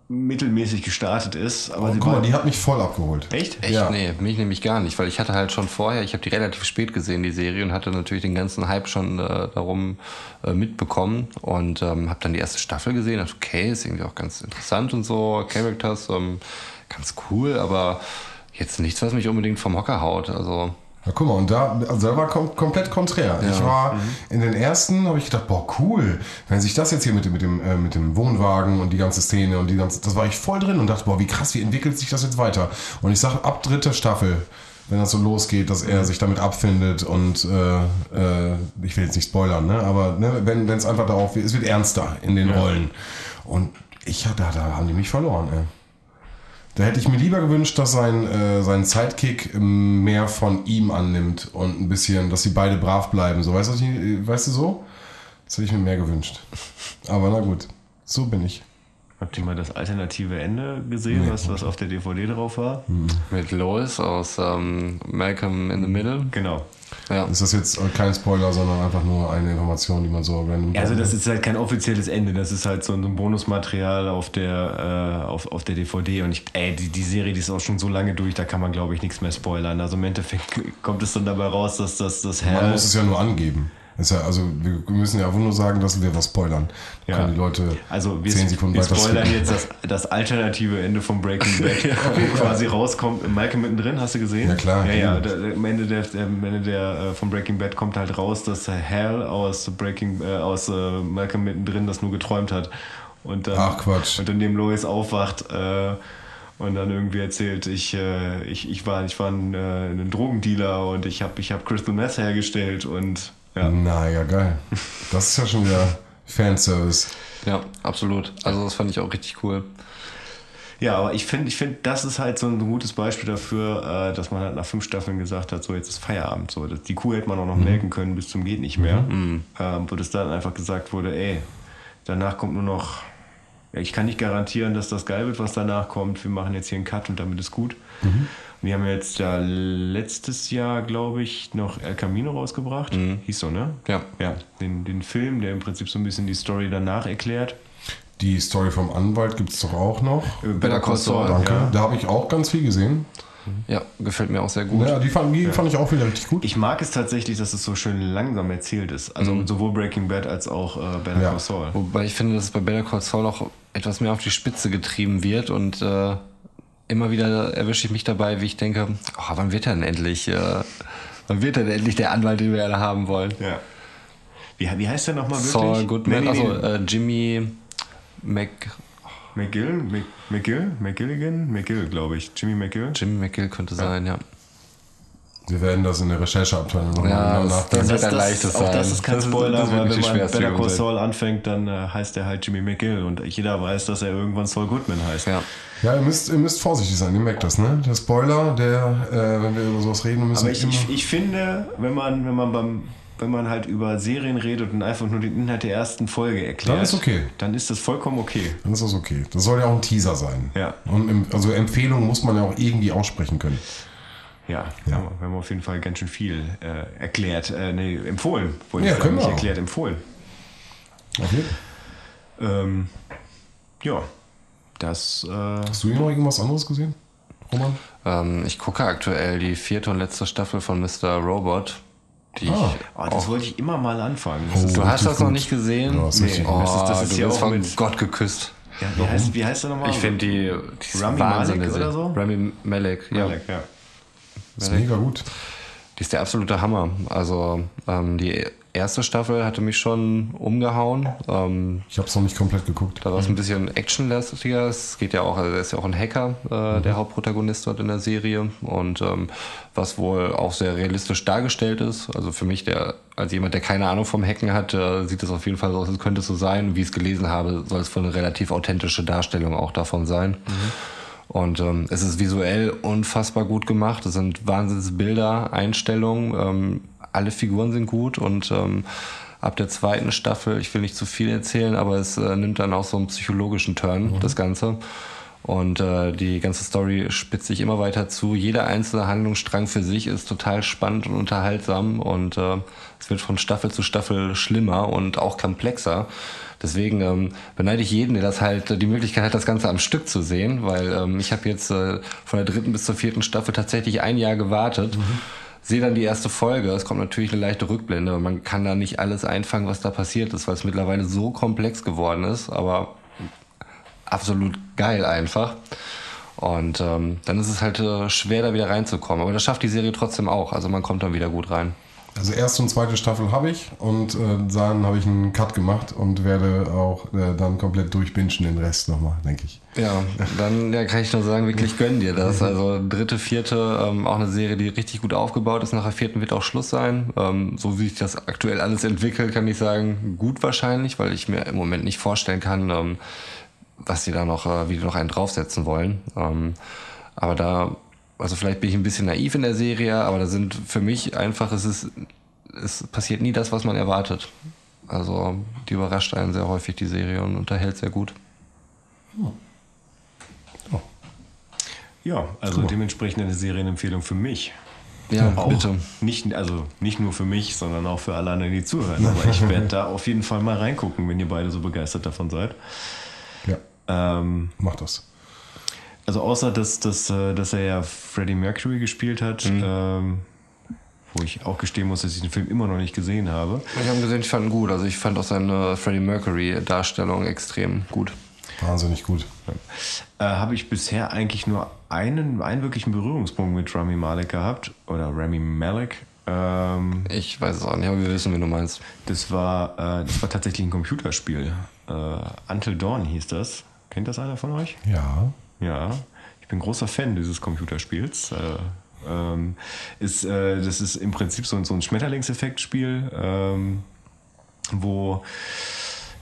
mittelmäßig gestartet ist. Aber sie guck mal, die hat mich voll abgeholt. Echt? Echt? ja. Nee, mich nämlich gar nicht, weil ich hatte halt schon vorher, ich habe die relativ spät gesehen, die Serie, und hatte natürlich den ganzen Hype schon äh, darum äh, mitbekommen und ähm, habe dann die erste Staffel gesehen, dachte, okay, ist irgendwie auch ganz interessant und so, Characters, ähm, ganz cool, aber jetzt nichts, was mich unbedingt vom Hocker haut, also... Ja, guck mal, und da, also da war kom komplett konträr. Ich war in den ersten, habe ich gedacht, boah, cool, wenn sich das jetzt hier mit dem, mit dem, äh, mit dem Wohnwagen und die ganze Szene und die ganze, das war ich voll drin und dachte, boah, wie krass, wie entwickelt sich das jetzt weiter? Und ich sage, ab dritter Staffel, wenn das so losgeht, dass er sich damit abfindet und äh, äh, ich will jetzt nicht spoilern, ne, aber ne, wenn es einfach darauf, es wird ernster in den Rollen. Und ich, ja, da, da haben die mich verloren, ey. Da hätte ich mir lieber gewünscht, dass sein, äh, sein Sidekick mehr von ihm annimmt und ein bisschen, dass sie beide brav bleiben. So, weißt du, äh, weißt du so? Das hätte ich mir mehr gewünscht. Aber na gut, so bin ich. Habt ihr mal das alternative Ende gesehen, Nee. was, was auf der DVD drauf war? Mit Lois aus ähm, Malcolm in the Middle. Genau. Ja. Ist das jetzt kein Spoiler, sondern einfach nur eine Information, die man so random. Also das ist halt kein offizielles Ende, das ist halt so ein Bonusmaterial auf der, äh, auf, auf der DVD und ich, ey, die, die Serie, die ist auch schon so lange durch, da kann man glaube ich nichts mehr spoilern. Also im Endeffekt kommt es dann dabei raus, dass das, das Man Herr... muss es ja nur angeben. Ist ja, also wir müssen ja einfach nur sagen, dass wir was spoilern. Ja. können die Leute Also wir, zehn Sekunden wir spoilern jetzt das, das alternative Ende von Breaking Bad, wo quasi rauskommt. Malcolm mittendrin, hast du gesehen? Ja, klar, Ja, ja. Da, am Ende der, am Ende der äh, von Breaking Bad kommt halt raus, dass Hal aus Breaking äh, aus äh, Malcolm mittendrin das nur geträumt hat. Und dann, Ach, Quatsch. Und dann dem Lois aufwacht äh, und dann irgendwie erzählt, ich, äh, ich, ich war, ich war ein, äh, ein Drogendealer und ich habe ich hab Crystal Meth hergestellt und ja. Na ja, geil. Das ist ja schon wieder Fanservice. ja, absolut. Also das fand ich auch richtig cool. Ja, aber ich finde, ich finde, das ist halt so ein gutes Beispiel dafür, äh, dass man halt nach fünf Staffeln gesagt hat, so jetzt ist Feierabend. So, das, die Kuh hätte man auch noch melken können bis zum geht nicht mehr. Ähm, wo das dann einfach gesagt wurde, ey, danach kommt nur noch, ja, ich kann nicht garantieren, dass das geil wird, was danach kommt. Wir machen jetzt hier einen Cut und damit ist gut. Und die haben jetzt ja letztes Jahr, glaube ich, noch El Camino rausgebracht. Hieß so, ne? Ja. Ja, den, den Film, der im Prinzip so ein bisschen die Story danach erklärt. Die Story vom Anwalt gibt es doch auch noch. Äh, Better Call Saul, Danke. Ja. Da habe ich auch ganz viel gesehen. Ja, gefällt mir auch sehr gut. Ja, die, fand, die fand ich auch wieder richtig gut. Ich mag es tatsächlich, dass es so schön langsam erzählt ist. Also sowohl Breaking Bad als auch äh, Better Ja. Call Saul. Wobei ich finde, dass es bei Better Call Saul noch etwas mehr auf die Spitze getrieben wird und äh, immer wieder erwische ich mich dabei, wie ich denke, oh, wann wird er denn endlich, äh, wann wird denn endlich der Anwalt, den wir alle haben wollen? Ja. Wie, wie heißt der nochmal wirklich? Saul Goodman, Nee, nee, also nee. äh, Jimmy Mc, McGill? Mc, McGill? McGilligan? McGill, glaube ich. Jimmy McGill? Jimmy McGill könnte sein, ja. Wir werden das in der Rechercheabteilung nochmal Ja, das- nachdenken. das- wird ein leichtes auch sein. das ist kein Das ist- Spoiler, das wird weil wenn man Better Call. Saul anfängt, dann äh, heißt er halt Jimmy McGill und jeder weiß, dass er irgendwann Saul Goodman heißt. ja. Ja, ihr müsst, ihr müsst vorsichtig sein, ihr merkt das, ne? Der Spoiler, der, äh, wenn wir über sowas reden müssen, Aber ich, ich, ich finde, wenn man, wenn man beim wenn man halt über Serien redet und einfach nur den Inhalt der ersten Folge erklärt, Dann ist okay. Dann ist das vollkommen okay. dann ist das okay. Das soll ja auch ein Teaser sein. Ja. Und im, also Empfehlungen muss man ja auch irgendwie aussprechen können. Ja, Ja. Wir, haben, wir haben auf jeden Fall ganz schön viel äh, erklärt, äh, nee, empfohlen. Wollte Ja, ich sagen, können wir auch. erklärt, empfohlen. Okay. Ähm, ja, das. Äh, Hast du hier noch irgendwas anderes gesehen, Roman? Ähm, ich gucke aktuell die vierte und letzte Staffel von Mr. Robot. Die Ah. ich oh, das wollte ich immer mal anfangen. Oh. du hast das noch nicht gesehen? Ja, das ist Nee. richtig Oh. Das ist- das ist du ja auch von mit- Gott geküsst. ja, wie, heißt, wie heißt der nochmal? Ich finde die, die Rami Malek oder so? Rami Malek, ja. Malek, ja. Das ist mega gut. Die ist der absolute Hammer. Also ähm, die erste Staffel hatte mich schon umgehauen. Ähm, Ich habe es noch nicht komplett geguckt. da war es ein bisschen actionlastiger. Es geht ja auch, also er ist ja auch ein Hacker, äh, der Hauptprotagonist dort in der Serie. Und ähm, was wohl auch sehr realistisch dargestellt ist. Also für mich, der als jemand, der keine Ahnung vom Hacken hat, äh, sieht es auf jeden Fall so aus, als könnte es so sein. Wie ich es gelesen habe, soll es wohl eine relativ authentische Darstellung auch davon sein. Und ähm, es ist visuell unfassbar gut gemacht. Es sind Wahnsinnsbilder, Einstellungen. Ähm, alle Figuren sind gut und ähm, ab der zweiten Staffel, ich will nicht zu viel erzählen, aber es äh, nimmt dann auch so einen psychologischen Turn, das Ganze. Und äh, die ganze Story spitzt sich immer weiter zu. Jeder einzelne Handlungsstrang für sich ist total spannend und unterhaltsam und äh, es wird von Staffel zu Staffel schlimmer und auch komplexer. Deswegen ähm, beneide ich jeden, der das halt die Möglichkeit hat, das Ganze am Stück zu sehen, weil ähm, ich habe jetzt äh, von der dritten bis zur vierten Staffel tatsächlich ein Jahr gewartet. Sehe dann die erste Folge. Es kommt natürlich eine leichte Rückblende man kann da nicht alles einfangen, was da passiert ist, weil es mittlerweile so komplex geworden ist. Aber absolut geil einfach. Und ähm, dann ist es halt äh, schwer, da wieder reinzukommen. Aber das schafft die Serie trotzdem auch. Also man kommt dann wieder gut rein. Also erste und zweite Staffel habe ich und äh, dann habe ich einen Cut gemacht und werde auch äh, dann komplett durchbingen den Rest nochmal, denke ich. Ja, dann ja, kann ich nur sagen, wirklich gönn dir das. Also dritte, vierte, ähm, auch eine Serie, die richtig gut aufgebaut ist. Nach der vierten wird auch Schluss sein. Ähm, so wie sich das aktuell alles entwickelt, kann ich sagen, gut wahrscheinlich, weil ich mir im Moment nicht vorstellen kann, ähm, was die da noch, äh, wie die noch einen draufsetzen wollen. Ähm, aber da, also vielleicht bin ich ein bisschen naiv in der Serie, aber da sind für mich einfach, es ist, es passiert nie das, was man erwartet. Also die überrascht einen sehr häufig, die Serie, und unterhält sehr gut. Ja, also dementsprechend eine Serienempfehlung für mich. Ja, Auch bitte. Nicht, also nicht nur für mich, sondern auch für alle anderen, die zuhören. Aber ich werde da auf jeden Fall mal reingucken, wenn ihr beide so begeistert davon seid. Ja, Ähm, mach das. Also außer, dass, dass, äh, dass er ja Freddie Mercury gespielt hat, ähm, wo ich auch gestehen muss, dass ich den Film immer noch nicht gesehen habe. Ich habe gesehen, ich fand ihn gut. Also ich fand auch seine Freddie Mercury-Darstellung extrem gut. Wahnsinnig gut. Äh, habe ich bisher eigentlich nur einen, einen wirklichen Berührungspunkt mit Rami Malek gehabt. Oder Rami Malek. Ähm, Ich weiß es auch nicht, aber wir wissen, wie du meinst. das, war, äh, das war tatsächlich ein Computerspiel. Äh, Until Dawn hieß das. Kennt das einer von euch? Ja. Ja, ich bin großer Fan dieses Computerspiels. Äh, ähm, ist, äh, das ist im Prinzip so, ein- so ein Schmetterlingseffektspiel, ähm, wo,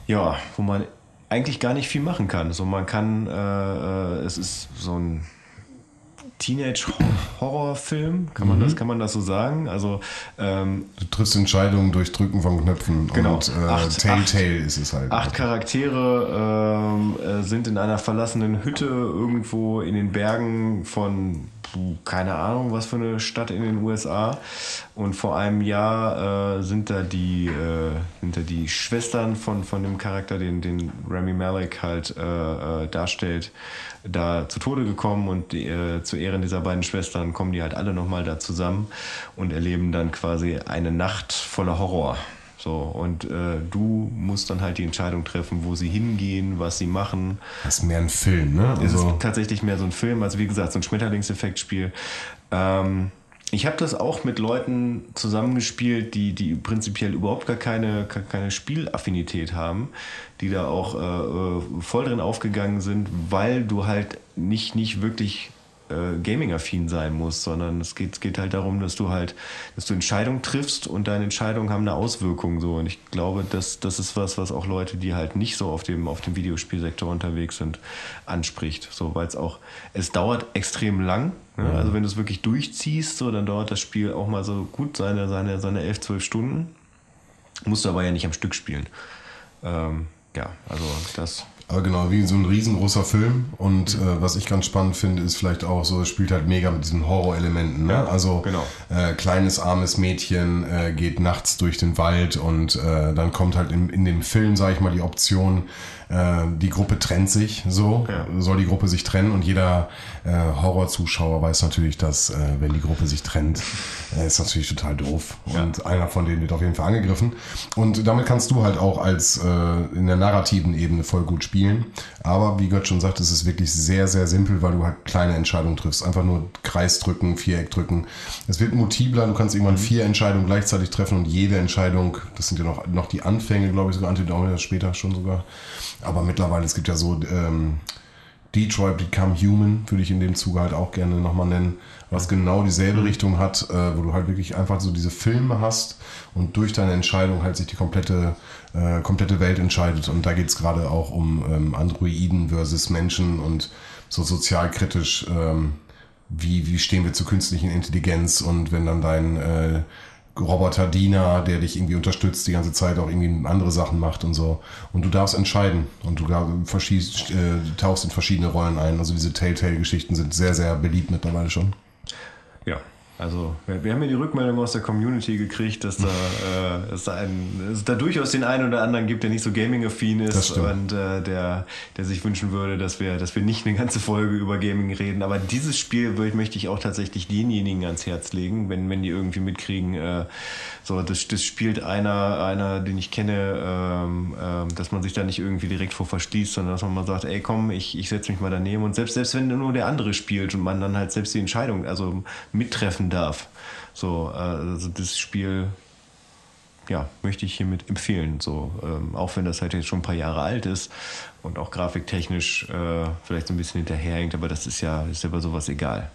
ja, wo man eigentlich gar nicht viel machen kann. So, man kann, äh, äh, es ist so ein Teenage-Horrorfilm, kann, man das, kann man das so sagen? Also, ähm, Du triffst Entscheidungen durch Drücken von Knöpfen Genau. und äh, Acht- Telltale ist es halt. Acht Charaktere ähm, äh, sind in einer verlassenen Hütte irgendwo in den Bergen von keine Ahnung, was für eine Stadt in den USA. Und vor einem Jahr äh, sind da die äh, sind da die Schwestern von, von dem Charakter, den, den Rami Malek halt äh, äh, darstellt, da zu Tode gekommen und die, äh, zu Ehren dieser beiden Schwestern kommen die halt alle nochmal da zusammen und erleben dann quasi eine Nacht voller Horror. So, und äh, du musst dann halt die Entscheidung treffen, wo sie hingehen, was sie machen. Das ist mehr ein Film, ne? Es Also, ist tatsächlich mehr so ein Film, also wie gesagt, so ein Schmetterlingseffektspiel. Ähm, ich habe das auch mit Leuten zusammengespielt, die, die prinzipiell überhaupt gar keine, keine Spielaffinität haben, die da auch äh, äh, voll drin aufgegangen sind, weil du halt nicht, nicht wirklich äh, Gaming-affin sein musst, sondern es geht, es geht halt darum, dass du halt, dass du Entscheidungen triffst und deine Entscheidungen haben eine Auswirkung so. Und ich glaube, das, das ist was, was auch Leute, die halt nicht so auf dem, auf dem Videospielsektor unterwegs sind, anspricht. So, weil es auch, es dauert extrem lang. Ne? Also wenn du es wirklich durchziehst, so, dann dauert das Spiel auch mal so gut seine, seine, seine 11, 12 Stunden. Musst du aber ja nicht am Stück spielen. Ähm, ja, also das. Aber genau, wie so ein riesengroßer Film. Und äh, was ich ganz spannend finde, ist vielleicht auch so, es spielt halt mega mit diesen Horrorelementen. Ne? Ja, also genau. äh, kleines, armes Mädchen äh, geht nachts durch den Wald und äh, dann kommt halt in, in dem Film, sage ich mal, die Option, äh, die Gruppe trennt sich so, Ja. soll die Gruppe sich trennen und jeder äh, Horrorzuschauer weiß natürlich, dass äh, wenn die Gruppe sich trennt, äh, ist natürlich total doof. Und einer von denen wird auf jeden Fall angegriffen. Und damit kannst du halt auch als äh, in der narrativen Ebene voll gut spielen. Aber wie Gott schon sagt, es ist wirklich sehr, sehr simpel, weil du halt kleine Entscheidungen triffst. Einfach nur Kreis drücken, Viereck drücken. Es wird multipler, du kannst irgendwann vier Entscheidungen gleichzeitig treffen und jede Entscheidung, das sind ja noch, noch die Anfänge, glaube ich, sogar Antidominus später schon sogar. Aber mittlerweile, es gibt ja so ähm, Detroit Become Human, würde ich in dem Zuge halt auch gerne nochmal nennen, was genau dieselbe Richtung hat, äh, wo du halt wirklich einfach so diese Filme hast und durch deine Entscheidung halt sich die komplette, äh, komplette Welt entscheidet. Und da geht es gerade auch um ähm, Androiden versus Menschen und so sozialkritisch, ähm, wie, wie stehen wir zur künstlichen Intelligenz und wenn dann dein äh, Roboter-Diener, der dich irgendwie unterstützt, die ganze Zeit auch irgendwie andere Sachen macht und so. Und du darfst entscheiden und du verschießt, äh, tauchst in verschiedene Rollen ein. Also diese Telltale-Geschichten sind sehr, sehr beliebt mittlerweile schon. Ja, also wir, wir haben ja die Rückmeldung aus der Community gekriegt, dass da, äh, dass da, ein, dass es da durchaus den einen oder anderen gibt, der nicht so gaming-affin ist und äh, der, der sich wünschen würde, dass wir, dass wir nicht eine ganze Folge über Gaming reden. Aber dieses Spiel möchte ich auch tatsächlich denjenigen ans Herz legen, wenn, wenn die irgendwie mitkriegen, äh, so das, das spielt einer, einer, den ich kenne, ähm, ähm, dass man sich da nicht irgendwie direkt vor verschließt, sondern dass man mal sagt, ey komm, ich, ich setze mich mal daneben und selbst, selbst wenn nur der andere spielt und man dann halt selbst die Entscheidung also mittreffen darf. So, äh, also das Spiel ja, möchte ich hiermit empfehlen. So, ähm, auch wenn das halt jetzt schon ein paar Jahre alt ist und auch grafiktechnisch äh, vielleicht so ein bisschen hinterherhängt, aber das ist ja, ist ja bei sowas egal.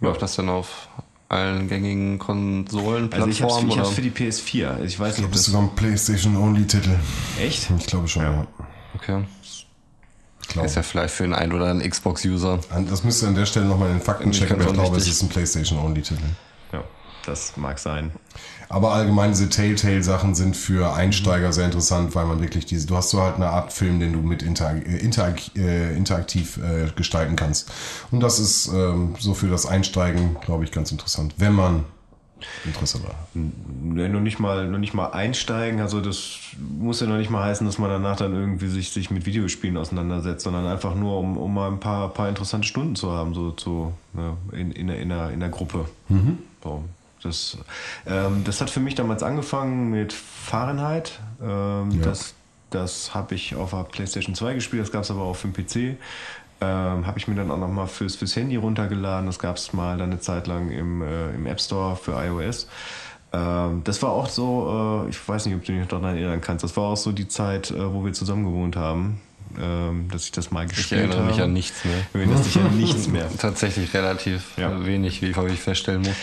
Läuft das dann auf allen gängigen Konsolen, Also ich hab's, Plattformen? ich hab's oder? für die PS4. Also ich weiß Ich nicht, ob glaube, das ist sogar ein PlayStation-Only-Titel. echt. Ich glaube schon, ja. Okay. Glaube. Ist ja vielleicht für den einen oder anderen Xbox-User. Das müsste an der Stelle nochmal in den Fakten Ich checken, aber ich glaube, es ist ein PlayStation-Only-Titel. Ja, das mag sein. Aber allgemein diese Telltale-Sachen sind für Einsteiger sehr interessant, weil man wirklich diese, du hast so halt eine Art Film, den du mit interag äh, interag äh, interaktiv äh, gestalten kannst. Und das ist ähm, so für das Einsteigen, glaube ich, ganz interessant, wenn man Interesse hat. Ne, noch nicht mal, noch nicht mal einsteigen. Also das muss ja noch nicht mal heißen, dass man danach dann irgendwie sich, sich mit Videospielen auseinandersetzt, sondern einfach nur, um, um mal ein paar, paar interessante Stunden zu haben, so, so ne, in, in, der- in, der, in der Gruppe. So, das, ähm, das hat für mich damals angefangen mit Fahrenheit. Ähm, Ja. Das, das habe ich auf der PlayStation 2 gespielt, das gab es aber auch für den PC. Ähm, habe ich mir dann auch nochmal fürs, fürs Handy runtergeladen. Das gab es mal dann eine Zeit lang im, äh, im App Store für iOS. Ähm, das war auch so, äh, ich weiß nicht, ob du dich daran erinnern kannst, das war auch so die Zeit, äh, wo wir zusammen gewohnt haben, ähm, dass ich das mal Ich gespielt erinnere habe. mich an nichts mehr. Du erinnerst dich an nichts mehr. Tatsächlich relativ Ja. wenig, wie ich feststellen muss.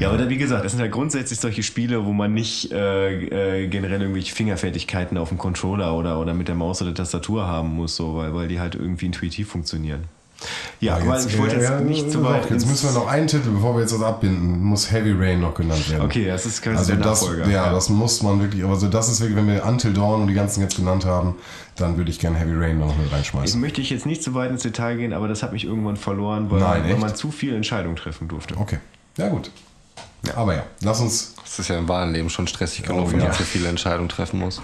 Ja, aber wie gesagt, das sind ja grundsätzlich solche Spiele, wo man nicht äh, äh, generell irgendwelche Fingerfertigkeiten auf dem Controller oder, oder mit der Maus oder Tastatur haben muss, so, weil, weil die halt irgendwie intuitiv funktionieren. Ja, aber ich wollte jetzt nicht zu weit. Jetzt müssen wir noch einen Titel, bevor wir jetzt das abbinden, muss Heavy Rain noch genannt werden. Okay, das ist quasi Also der das, Nachfolger. ja, das muss man wirklich, also das ist wirklich, wenn wir Until Dawn und die ganzen jetzt genannt haben, dann würde ich gerne Heavy Rain noch mit Ich reinschmeißen. möchte ich jetzt nicht zu weit ins Detail gehen, aber das hat mich irgendwann verloren, weil, Nein, weil man zu viel Entscheidungen treffen durfte. Okay, ja gut. Aber ja, lass uns, Das ist ja im wahren Leben schon stressig genug, Oh, wenn ja. man so viele Entscheidungen treffen muss.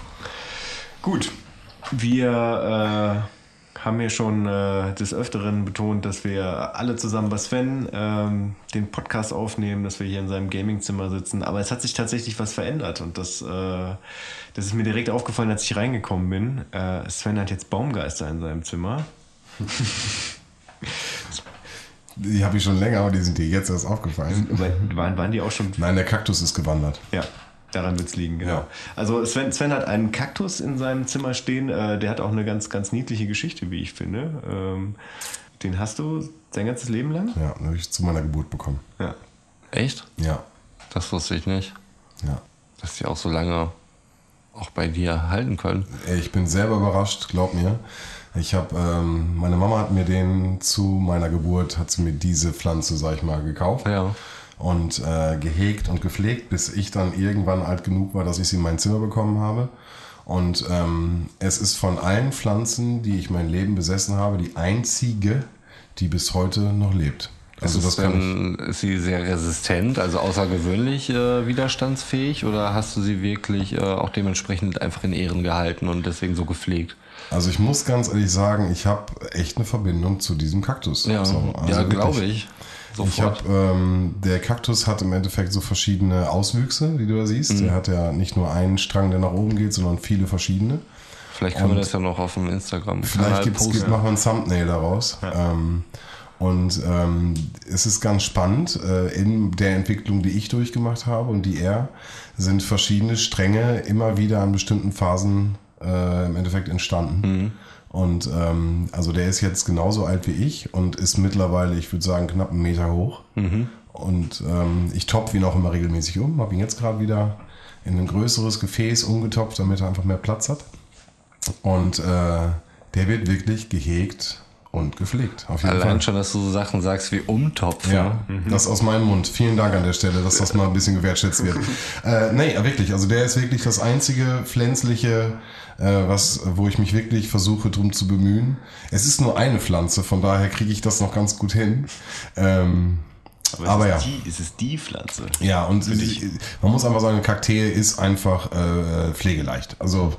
Gut, wir äh, haben ja schon äh, des Öfteren betont, dass wir alle zusammen bei Sven ähm, den Podcast aufnehmen, dass wir hier in seinem Gamingzimmer sitzen. Aber es hat sich tatsächlich was verändert und das, äh, das ist mir direkt aufgefallen, als ich reingekommen bin. Äh, Sven hat jetzt Baumgeister in seinem Zimmer. die habe ich schon länger, aber die sind dir jetzt erst aufgefallen. Waren, waren die auch schon Nein, der Kaktus ist gewandert. Ja, daran wird es liegen, genau. Ja. Also Sven, Sven hat einen Kaktus in seinem Zimmer stehen. Äh, der hat auch eine ganz, ganz niedliche Geschichte, wie ich finde. Ähm, den hast du sein ganzes Leben lang? Ja, den habe ich zu meiner Geburt bekommen. Ja. Echt? Ja, Das wusste ich nicht. ja. Dass die auch so lange auch bei dir halten können. Ich bin selber überrascht, glaub mir. Ich habe, ähm, meine Mama hat mir den zu meiner Geburt, hat sie mir diese Pflanze, sag ich mal, gekauft. Ja. und äh, gehegt und gepflegt, bis ich dann irgendwann alt genug war, dass ich sie in mein Zimmer bekommen habe. Und ähm, es ist von allen Pflanzen, die ich mein Leben besessen habe, die einzige, die bis heute noch lebt. Also das ist, kann ich. ist sie sehr resistent, also außergewöhnlich äh, widerstandsfähig oder hast du sie wirklich äh, auch dementsprechend einfach in Ehren gehalten und deswegen so gepflegt? Also ich muss ganz ehrlich sagen, ich habe echt eine Verbindung zu diesem Kaktus. Ja, So, also ja glaube ich. Ich hab, ähm, der Kaktus hat im Endeffekt so verschiedene Auswüchse, die du da siehst. Mhm. Er hat ja nicht nur einen Strang, der nach oben geht, sondern viele verschiedene. Vielleicht können wir und das ja noch auf dem Instagram Vielleicht gibt's, gibt, machen wir ein Thumbnail daraus. Ähm, und ähm, es ist ganz spannend, äh, in der Entwicklung, die ich durchgemacht habe und die er, sind verschiedene Stränge immer wieder an bestimmten Phasen äh, im Endeffekt entstanden. Und ähm, also der ist jetzt genauso alt wie ich und ist mittlerweile, ich würde sagen, knapp einen Meter hoch. Und ähm, ich topfe ihn auch immer regelmäßig um, habe ihn jetzt gerade wieder in ein größeres Gefäß umgetopft, damit er einfach mehr Platz hat. Und äh, der wird wirklich gehegt und gepflegt. Auf jeden Allein Fall. schon, dass du so Sachen sagst wie Umtopfen. Ja, das aus meinem Mund. Vielen Dank an der Stelle, dass das mal ein bisschen gewertschätzt wird. äh, nee, wirklich. Also der ist wirklich das einzige pflänzliche, äh, was, wo ich mich wirklich versuche, drum zu bemühen. Es ist nur eine Pflanze, von daher kriege ich das noch ganz gut hin. Ähm, aber, es ja. ist die, es ist die Pflanze. Ja, und sie- man muss einfach sagen, Kakteen ist einfach äh, pflegeleicht. Also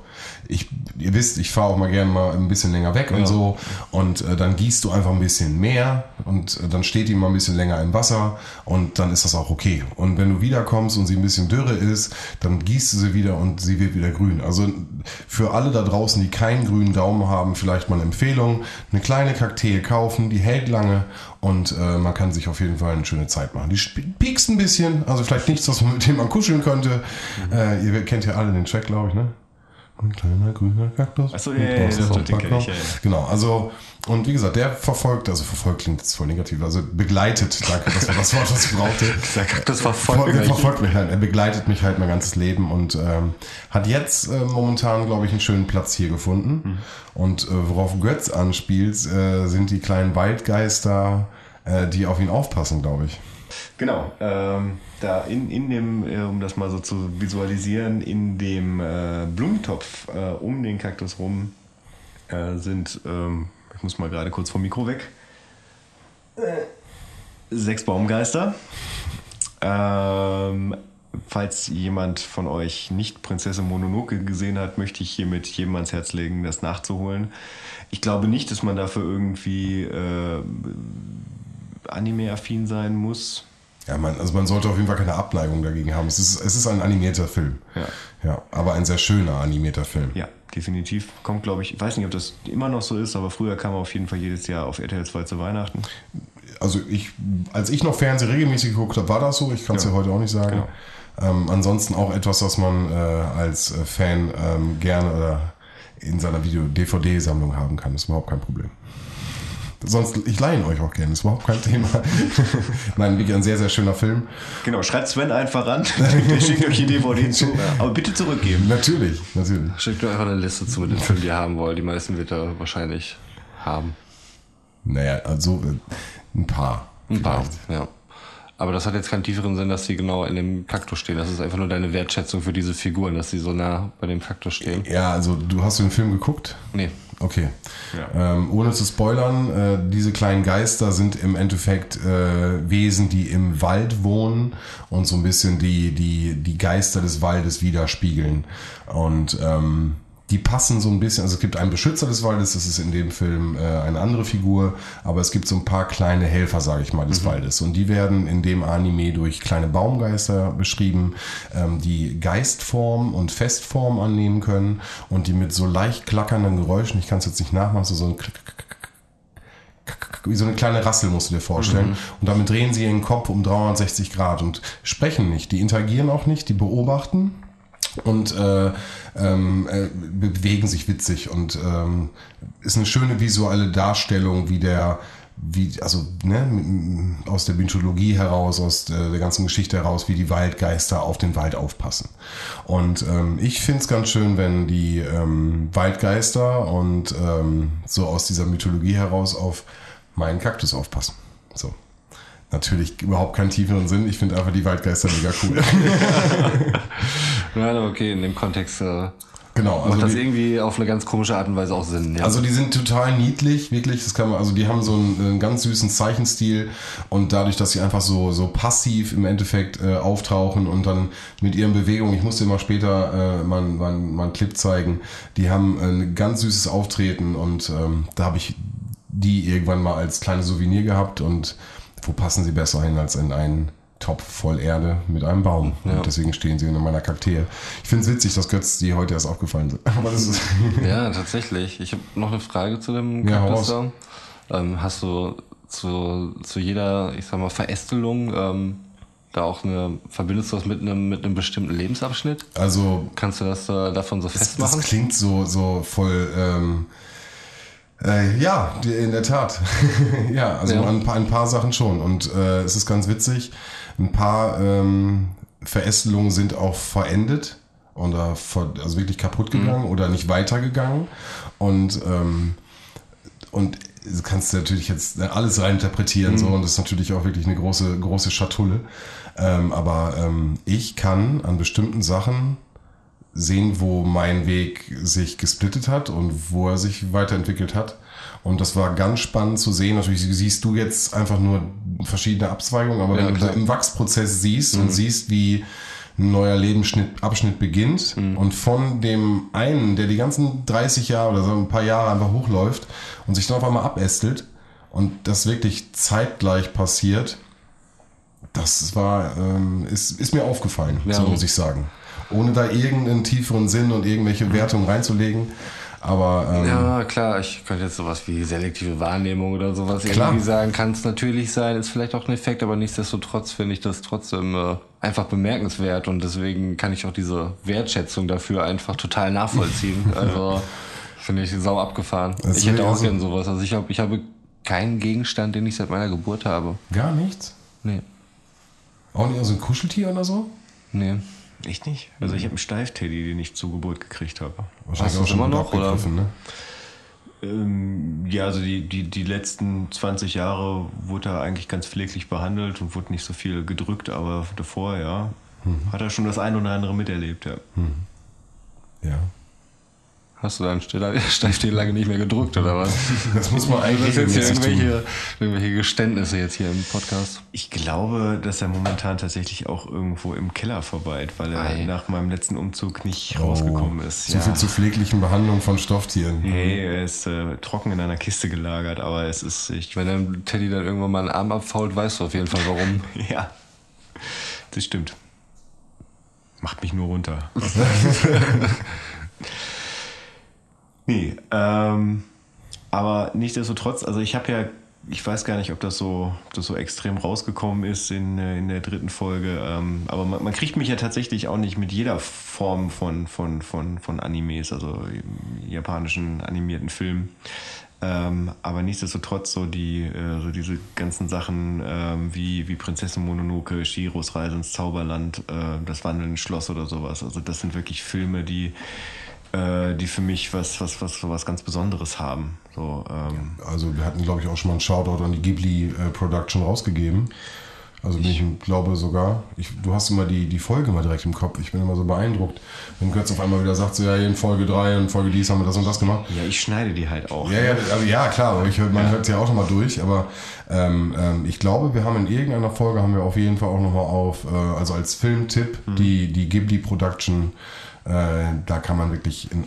ich, ihr wisst, ich fahre auch mal gerne mal ein bisschen länger weg und so. Und äh, dann gießt du einfach ein bisschen mehr und äh, dann steht die mal ein bisschen länger im Wasser und dann ist das auch okay. Und wenn du wiederkommst und sie ein bisschen dürre ist, dann gießt du sie wieder und sie wird wieder grün. Also für alle da draußen, die keinen grünen Daumen haben, vielleicht mal eine Empfehlung. Eine kleine Kaktee kaufen, die hält lange und äh, man kann sich auf jeden Fall eine schöne Zeit machen. Die piekst ein bisschen, also vielleicht nichts, was man mit dem man kuscheln könnte. Äh, ihr kennt ja alle den Track, glaube ich, ne? Ein kleiner grüner Kaktus. Ach so, ja, ja, ja, ja, ja. Genau, also, und wie gesagt, der verfolgt, also verfolgt klingt jetzt voll negativ, also begleitet, danke, das war das Wort, was ich brauchte. Der Kaktus verfolgt mich. verfolgt mich halt. Er begleitet mich halt mein ganzes Leben und ähm, hat jetzt äh, momentan, glaube ich, einen schönen Platz hier gefunden. Und äh, worauf Götz anspielt, äh, sind die kleinen Waldgeister, äh, die auf ihn aufpassen, glaube ich. Genau, ähm, da in, in dem, äh, um das mal so zu visualisieren, in dem äh, Blumentopf äh, um den Kaktus rum äh, sind, ähm, ich muss mal gerade kurz vom Mikro weg, äh, sechs Baumgeister. Ähm, falls jemand von euch nicht Prinzessin Mononoke gesehen hat, möchte ich hiermit jedem ans Herz legen, das nachzuholen. Ich glaube nicht, dass man dafür irgendwie äh, anime-affin sein muss. Ja, man, also man sollte auf jeden Fall keine Abneigung dagegen haben. Es ist, es ist ein animierter Film. Ja. Ja, aber ein sehr schöner animierter Film. Ja, definitiv. Kommt, glaube ich, ich weiß nicht, ob das immer noch so ist, aber früher kam er auf jeden Fall jedes Jahr auf RTL 2 zu Weihnachten. Also ich, als ich noch Fernsehen regelmäßig geguckt habe, war das so. Ich kann es Ja. ja heute auch nicht sagen. Genau. Ähm, ansonsten auch etwas, was man äh, als äh, Fan ähm, gerne oder in seiner Video-DVD-Sammlung haben kann. Ist überhaupt kein Problem. Sonst, ich leihe ihn euch auch gerne, ist überhaupt kein Thema. Nein, wirklich ein sehr, sehr schöner Film. Genau, schreibt Sven einfach ran, der schickt euch die DVD zu, aber bitte zurückgeben. Natürlich, natürlich. Schickt mir einfach eine Liste zu mit den Filmen, die ihr haben wollt. Die meisten wird er wahrscheinlich haben. Naja, also äh, ein paar. Ein paar, vielleicht. ja. Aber das hat jetzt keinen tieferen Sinn, dass sie genau in dem Kaktus stehen. Das ist einfach nur deine Wertschätzung für diese Figuren, dass sie so nah bei dem Kaktus stehen. Ja, also du hast den Film geguckt? Nee. Okay. Ja. Ähm, ohne zu spoilern, äh, diese kleinen Geister sind im Endeffekt äh, Wesen, die im Wald wohnen und so ein bisschen die, die, die Geister des Waldes widerspiegeln. Und ähm, die passen so ein bisschen, also es gibt einen Beschützer des Waldes, das ist in dem Film äh, eine andere Figur, aber es gibt so ein paar kleine Helfer, sage ich mal, des Waldes. Und die werden in dem Anime durch kleine Baumgeister beschrieben, ähm, die Geistform und Festform annehmen können und die mit so leicht klackernden Geräuschen, ich kann es jetzt nicht nachmachen, so, so ein wie so eine kleine Rassel musst du dir vorstellen. Und damit drehen sie ihren Kopf um 360 Grad und sprechen nicht. Die interagieren auch nicht, die beobachten und äh, ähm, äh, bewegen sich witzig und ähm, ist eine schöne visuelle Darstellung, wie der wie, also ne, aus der Mythologie heraus, aus der, der ganzen Geschichte heraus, wie die Waldgeister auf den Wald aufpassen. Und ähm, ich finde es ganz schön, wenn die ähm, Waldgeister und ähm, so aus dieser Mythologie heraus auf meinen Kaktus aufpassen. So. Natürlich überhaupt keinen tieferen Sinn. Ich finde einfach die Waldgeister mega cool. Ja, okay, in dem Kontext äh, Genau, also Macht das die- irgendwie auf eine ganz komische Art und Weise auch Sinn. Ja. Also die sind total niedlich, wirklich. Das kann man, also die haben so einen, einen ganz süßen Zeichenstil und dadurch, dass sie einfach so so passiv im Endeffekt äh, auftauchen und dann mit ihren Bewegungen, ich musste immer später äh, mal, mal, mal einen Clip zeigen, die haben ein ganz süßes Auftreten und ähm, da habe ich die irgendwann mal als kleine Souvenir gehabt und wo passen sie besser hin als in einen Topf voll Erde mit einem Baum. Ja. Und deswegen stehen sie in meiner Kakteen. Ich finde es witzig, dass Götz die heute erst aufgefallen sind. Das Ja, tatsächlich. Ich habe noch eine Frage zu dem Ja, Kaktus da. Ähm, hast du zu, zu jeder, ich sag mal, Verästelung ähm, da auch eine, verbindest du das mit einem, mit einem bestimmten Lebensabschnitt? also Kannst du das äh, davon so Das, festmachen? das klingt so, so voll. Ähm, äh, ja, in der Tat. ja, also Ja. Ein, paar, ein paar Sachen schon. Und äh, es ist ganz witzig. Ein paar ähm, Verästelungen sind auch verendet oder ver, also wirklich kaputt gegangen oder nicht weitergegangen. Und, ähm, und du kannst natürlich jetzt alles reininterpretieren so und das ist natürlich auch wirklich eine große, große Schatulle. Ähm, aber ähm, ich kann an bestimmten Sachen sehen, wo mein Weg sich gesplittet hat und wo er sich weiterentwickelt hat. Und das war ganz spannend zu sehen. Natürlich siehst du jetzt einfach nur verschiedene Abzweigungen, aber Ja, wenn du klar. im Wachsprozess siehst und siehst, wie ein neuer Lebensschnitt, Abschnitt beginnt und von dem einen, der die ganzen 30 Jahre oder so ein paar Jahre einfach hochläuft und sich dann auf einmal abästelt und das wirklich zeitgleich passiert, das war, ähm, ist, ist mir aufgefallen, Ja. so muss ich sagen. Ohne da irgendeinen tieferen Sinn und irgendwelche Wertungen reinzulegen. Aber ähm, Ja, klar, ich könnte jetzt sowas wie selektive Wahrnehmung oder sowas Klar. irgendwie sagen, kann es natürlich sein, ist vielleicht auch ein Effekt, aber nichtsdestotrotz finde ich das trotzdem äh, einfach bemerkenswert und deswegen kann ich auch diese Wertschätzung dafür einfach total nachvollziehen. Also finde ich sau abgefahren. Das ich hätte auch also- gern sowas. Also ich habe ich habe keinen Gegenstand, den ich seit meiner Geburt habe. gar nichts. Nee. Auch nicht so ein Kuscheltier oder so? Nee. Echt nicht? Also ich habe einen Steifteddy, den ich zur Geburt gekriegt habe. Wahrscheinlich Hast du immer noch, oder? Ne? Ähm, ja, also die, die, die letzten 20 Jahre wurde er eigentlich ganz pfleglich behandelt und wurde nicht so viel gedrückt, aber davor, ja, hat er schon das ein oder andere miterlebt, ja. Ja. Hast du deinen Steiftee lange nicht mehr gedrückt oder was? Das muss man Das eigentlich jetzt hier irgendwelche, irgendwelche Geständnisse jetzt hier im Podcast. Ich glaube, dass er momentan tatsächlich auch irgendwo im Keller verweilt, weil er Ei. nach meinem letzten Umzug nicht Oh, rausgekommen ist. So viel zur pfleglichen Behandlung von Stofftieren. Nee, er ist äh, trocken in einer Kiste gelagert, aber es ist, ich, Wenn dein Teddy dann irgendwann mal einen Arm abfault, weißt du auf jeden Fall warum. ja, das stimmt. Macht mich nur runter. Nee, ähm, aber nichtsdestotrotz, also ich habe ja, ich weiß gar nicht, ob das so, ob das so extrem rausgekommen ist in, äh, in der dritten Folge, ähm, aber man, man kriegt mich ja tatsächlich auch nicht mit jeder Form von, von, von, von Animes, also japanischen animierten Filmen. Ähm, aber nichtsdestotrotz so die äh, so diese ganzen Sachen ähm, wie wie Prinzessin Mononoke, Shiros Reise ins Zauberland, äh, das wandelnde Schloss oder sowas. Also das sind wirklich Filme, die äh, die für mich was was was so was ganz Besonderes haben. So ähm, Also wir hatten, glaube ich, auch schon mal einen Shoutout an die Ghibli äh, Production rausgegeben. Also bin ich, glaube sogar, ich, du hast immer die, die Folge mal direkt im Kopf. Ich bin immer so beeindruckt, wenn Götz auf einmal wieder sagt, so ja, in Folge 3 und Folge dies haben wir das und das gemacht. ja, ich schneide die halt auch. Ja, ja, also ja, klar, ich, man hört es ja auch nochmal durch, aber ähm, ähm, ich glaube, wir haben in irgendeiner Folge haben wir auf jeden Fall auch nochmal auf, äh, also als Filmtipp, die, die Ghibli Production, da kann man wirklich in,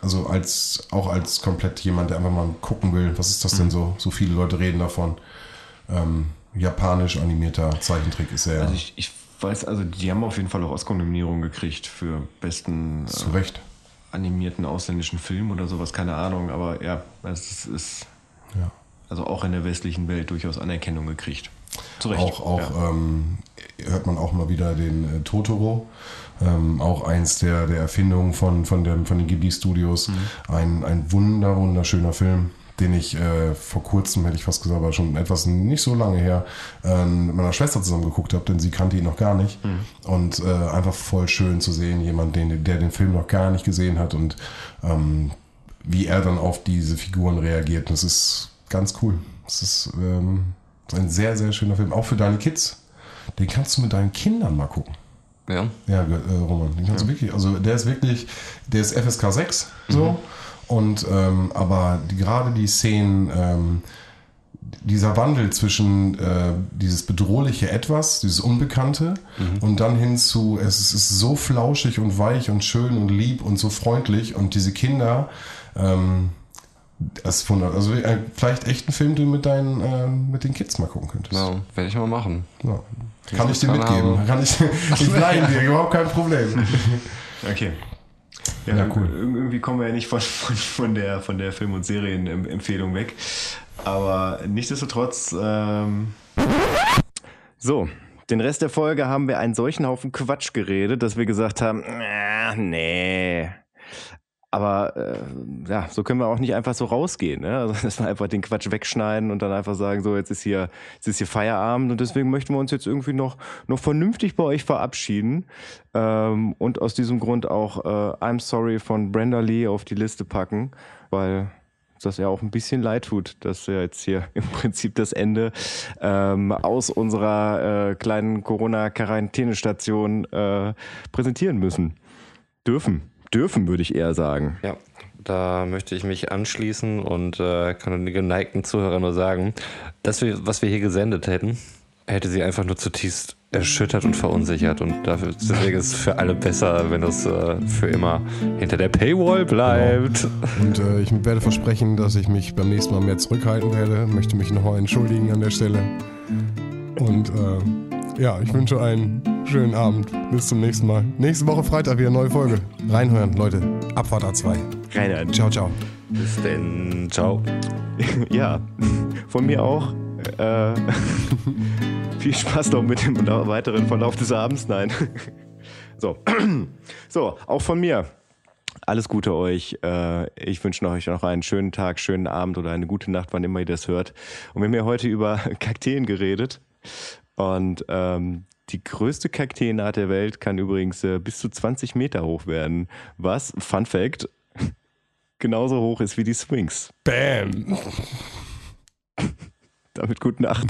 also als auch als komplett jemand, der einfach mal gucken will, was ist das denn so? So viele Leute reden davon. Ähm, japanisch animierter Zeichentrick ist er Also ich, ich weiß, also die haben auf jeden Fall auch Oscar-Nominierungen gekriegt für besten äh, zu Recht. animierten ausländischen Film oder sowas, keine Ahnung, aber ja, es ist Ja. also auch in der westlichen Welt durchaus Anerkennung gekriegt. Zu Recht. Auch, auch ja. ähm, hört man auch mal wieder den äh, Totoro. Ähm, auch eins der, der Erfindungen von, von, dem, von den Ghibli Studios. Ein, ein wunder, wunderschöner Film, den ich äh, vor kurzem, hätte ich fast gesagt, aber schon etwas nicht so lange her, äh, mit meiner Schwester zusammen geguckt habe, denn sie kannte ihn noch gar nicht. Und äh, einfach voll schön zu sehen, jemand, den, der den Film noch gar nicht gesehen hat und ähm, wie er dann auf diese Figuren reagiert. Das ist ganz cool. Das ist ähm, ein sehr, sehr schöner Film. Auch für deine Kids. Den kannst du mit deinen Kindern mal gucken. Ja. Ja, äh, Roman, den kannst du wirklich, also der ist wirklich, der ist FSK 6 so und ähm, aber die, gerade die Szenen, ähm, dieser Wandel zwischen äh, dieses bedrohliche Etwas, dieses Unbekannte und dann hin zu, es ist, ist so flauschig und weich und schön und lieb und so freundlich und diese Kinder, ähm, das ist wunder- also äh, vielleicht echt ein Film, den du mit deinen, ähm, mit den Kids mal gucken könntest. Ja, werde ich mal machen. Ja. Kann ich dir mitgeben. habe. Kann ich, ich leihe dir, überhaupt kein Problem. Okay. Ja, Ja, cool. ir- Irgendwie kommen wir ja nicht von, von, von der, von der Film- und Serienempfehlung weg. Aber nichtsdestotrotz, ähm, so. Den Rest der Folge haben wir einen solchen Haufen Quatsch geredet, dass wir gesagt haben, äh, nee. Aber äh, ja, so können wir auch nicht einfach so rausgehen. Ne? Also, dass wir einfach den Quatsch wegschneiden und dann einfach sagen, so jetzt ist hier, jetzt ist hier Feierabend und deswegen möchten wir uns jetzt irgendwie noch, noch vernünftig bei euch verabschieden ähm, und aus diesem Grund auch äh, I'm Sorry von Brenda Lee auf die Liste packen, weil das ja auch ein bisschen leid tut, dass wir jetzt hier im Prinzip das Ende ähm, aus unserer äh, kleinen Corona-Quarantänestation äh, präsentieren müssen. Dürfen. Dürfen, würde ich eher sagen. Ja, da möchte ich mich anschließen und äh, kann den geneigten Zuhörern nur sagen, dass wir, was wir hier gesendet hätten, hätte sie einfach nur zutiefst erschüttert und verunsichert. Und dafür, deswegen ist es für alle besser, wenn das äh, für immer hinter der Paywall bleibt. Und äh, ich werde versprechen, dass ich mich beim nächsten Mal mehr zurückhalten werde. Möchte mich nochmal entschuldigen an der Stelle. Und äh, ja, ich wünsche einen schönen Abend. Bis zum nächsten Mal. Nächste Woche Freitag wieder neue Folge. Reinhören, Leute. Abfahrt A2. Rainer, Ciao, ciao. Bis denn. Ciao. ja, von mir auch. Äh, viel Spaß noch mit dem weiteren Verlauf des Abends. Nein. So, so auch von mir. Alles Gute euch. Äh, Ich wünsche euch noch einen schönen Tag, schönen Abend oder eine gute Nacht, wann immer ihr das hört. Und wir haben ja heute über Kakteen geredet. Und ähm, die größte Kakteenart der Welt kann übrigens äh, bis zu 20 Meter hoch werden. Was, Fun Fact, genauso hoch ist wie die Sphinx. Bam. Damit gute Nacht.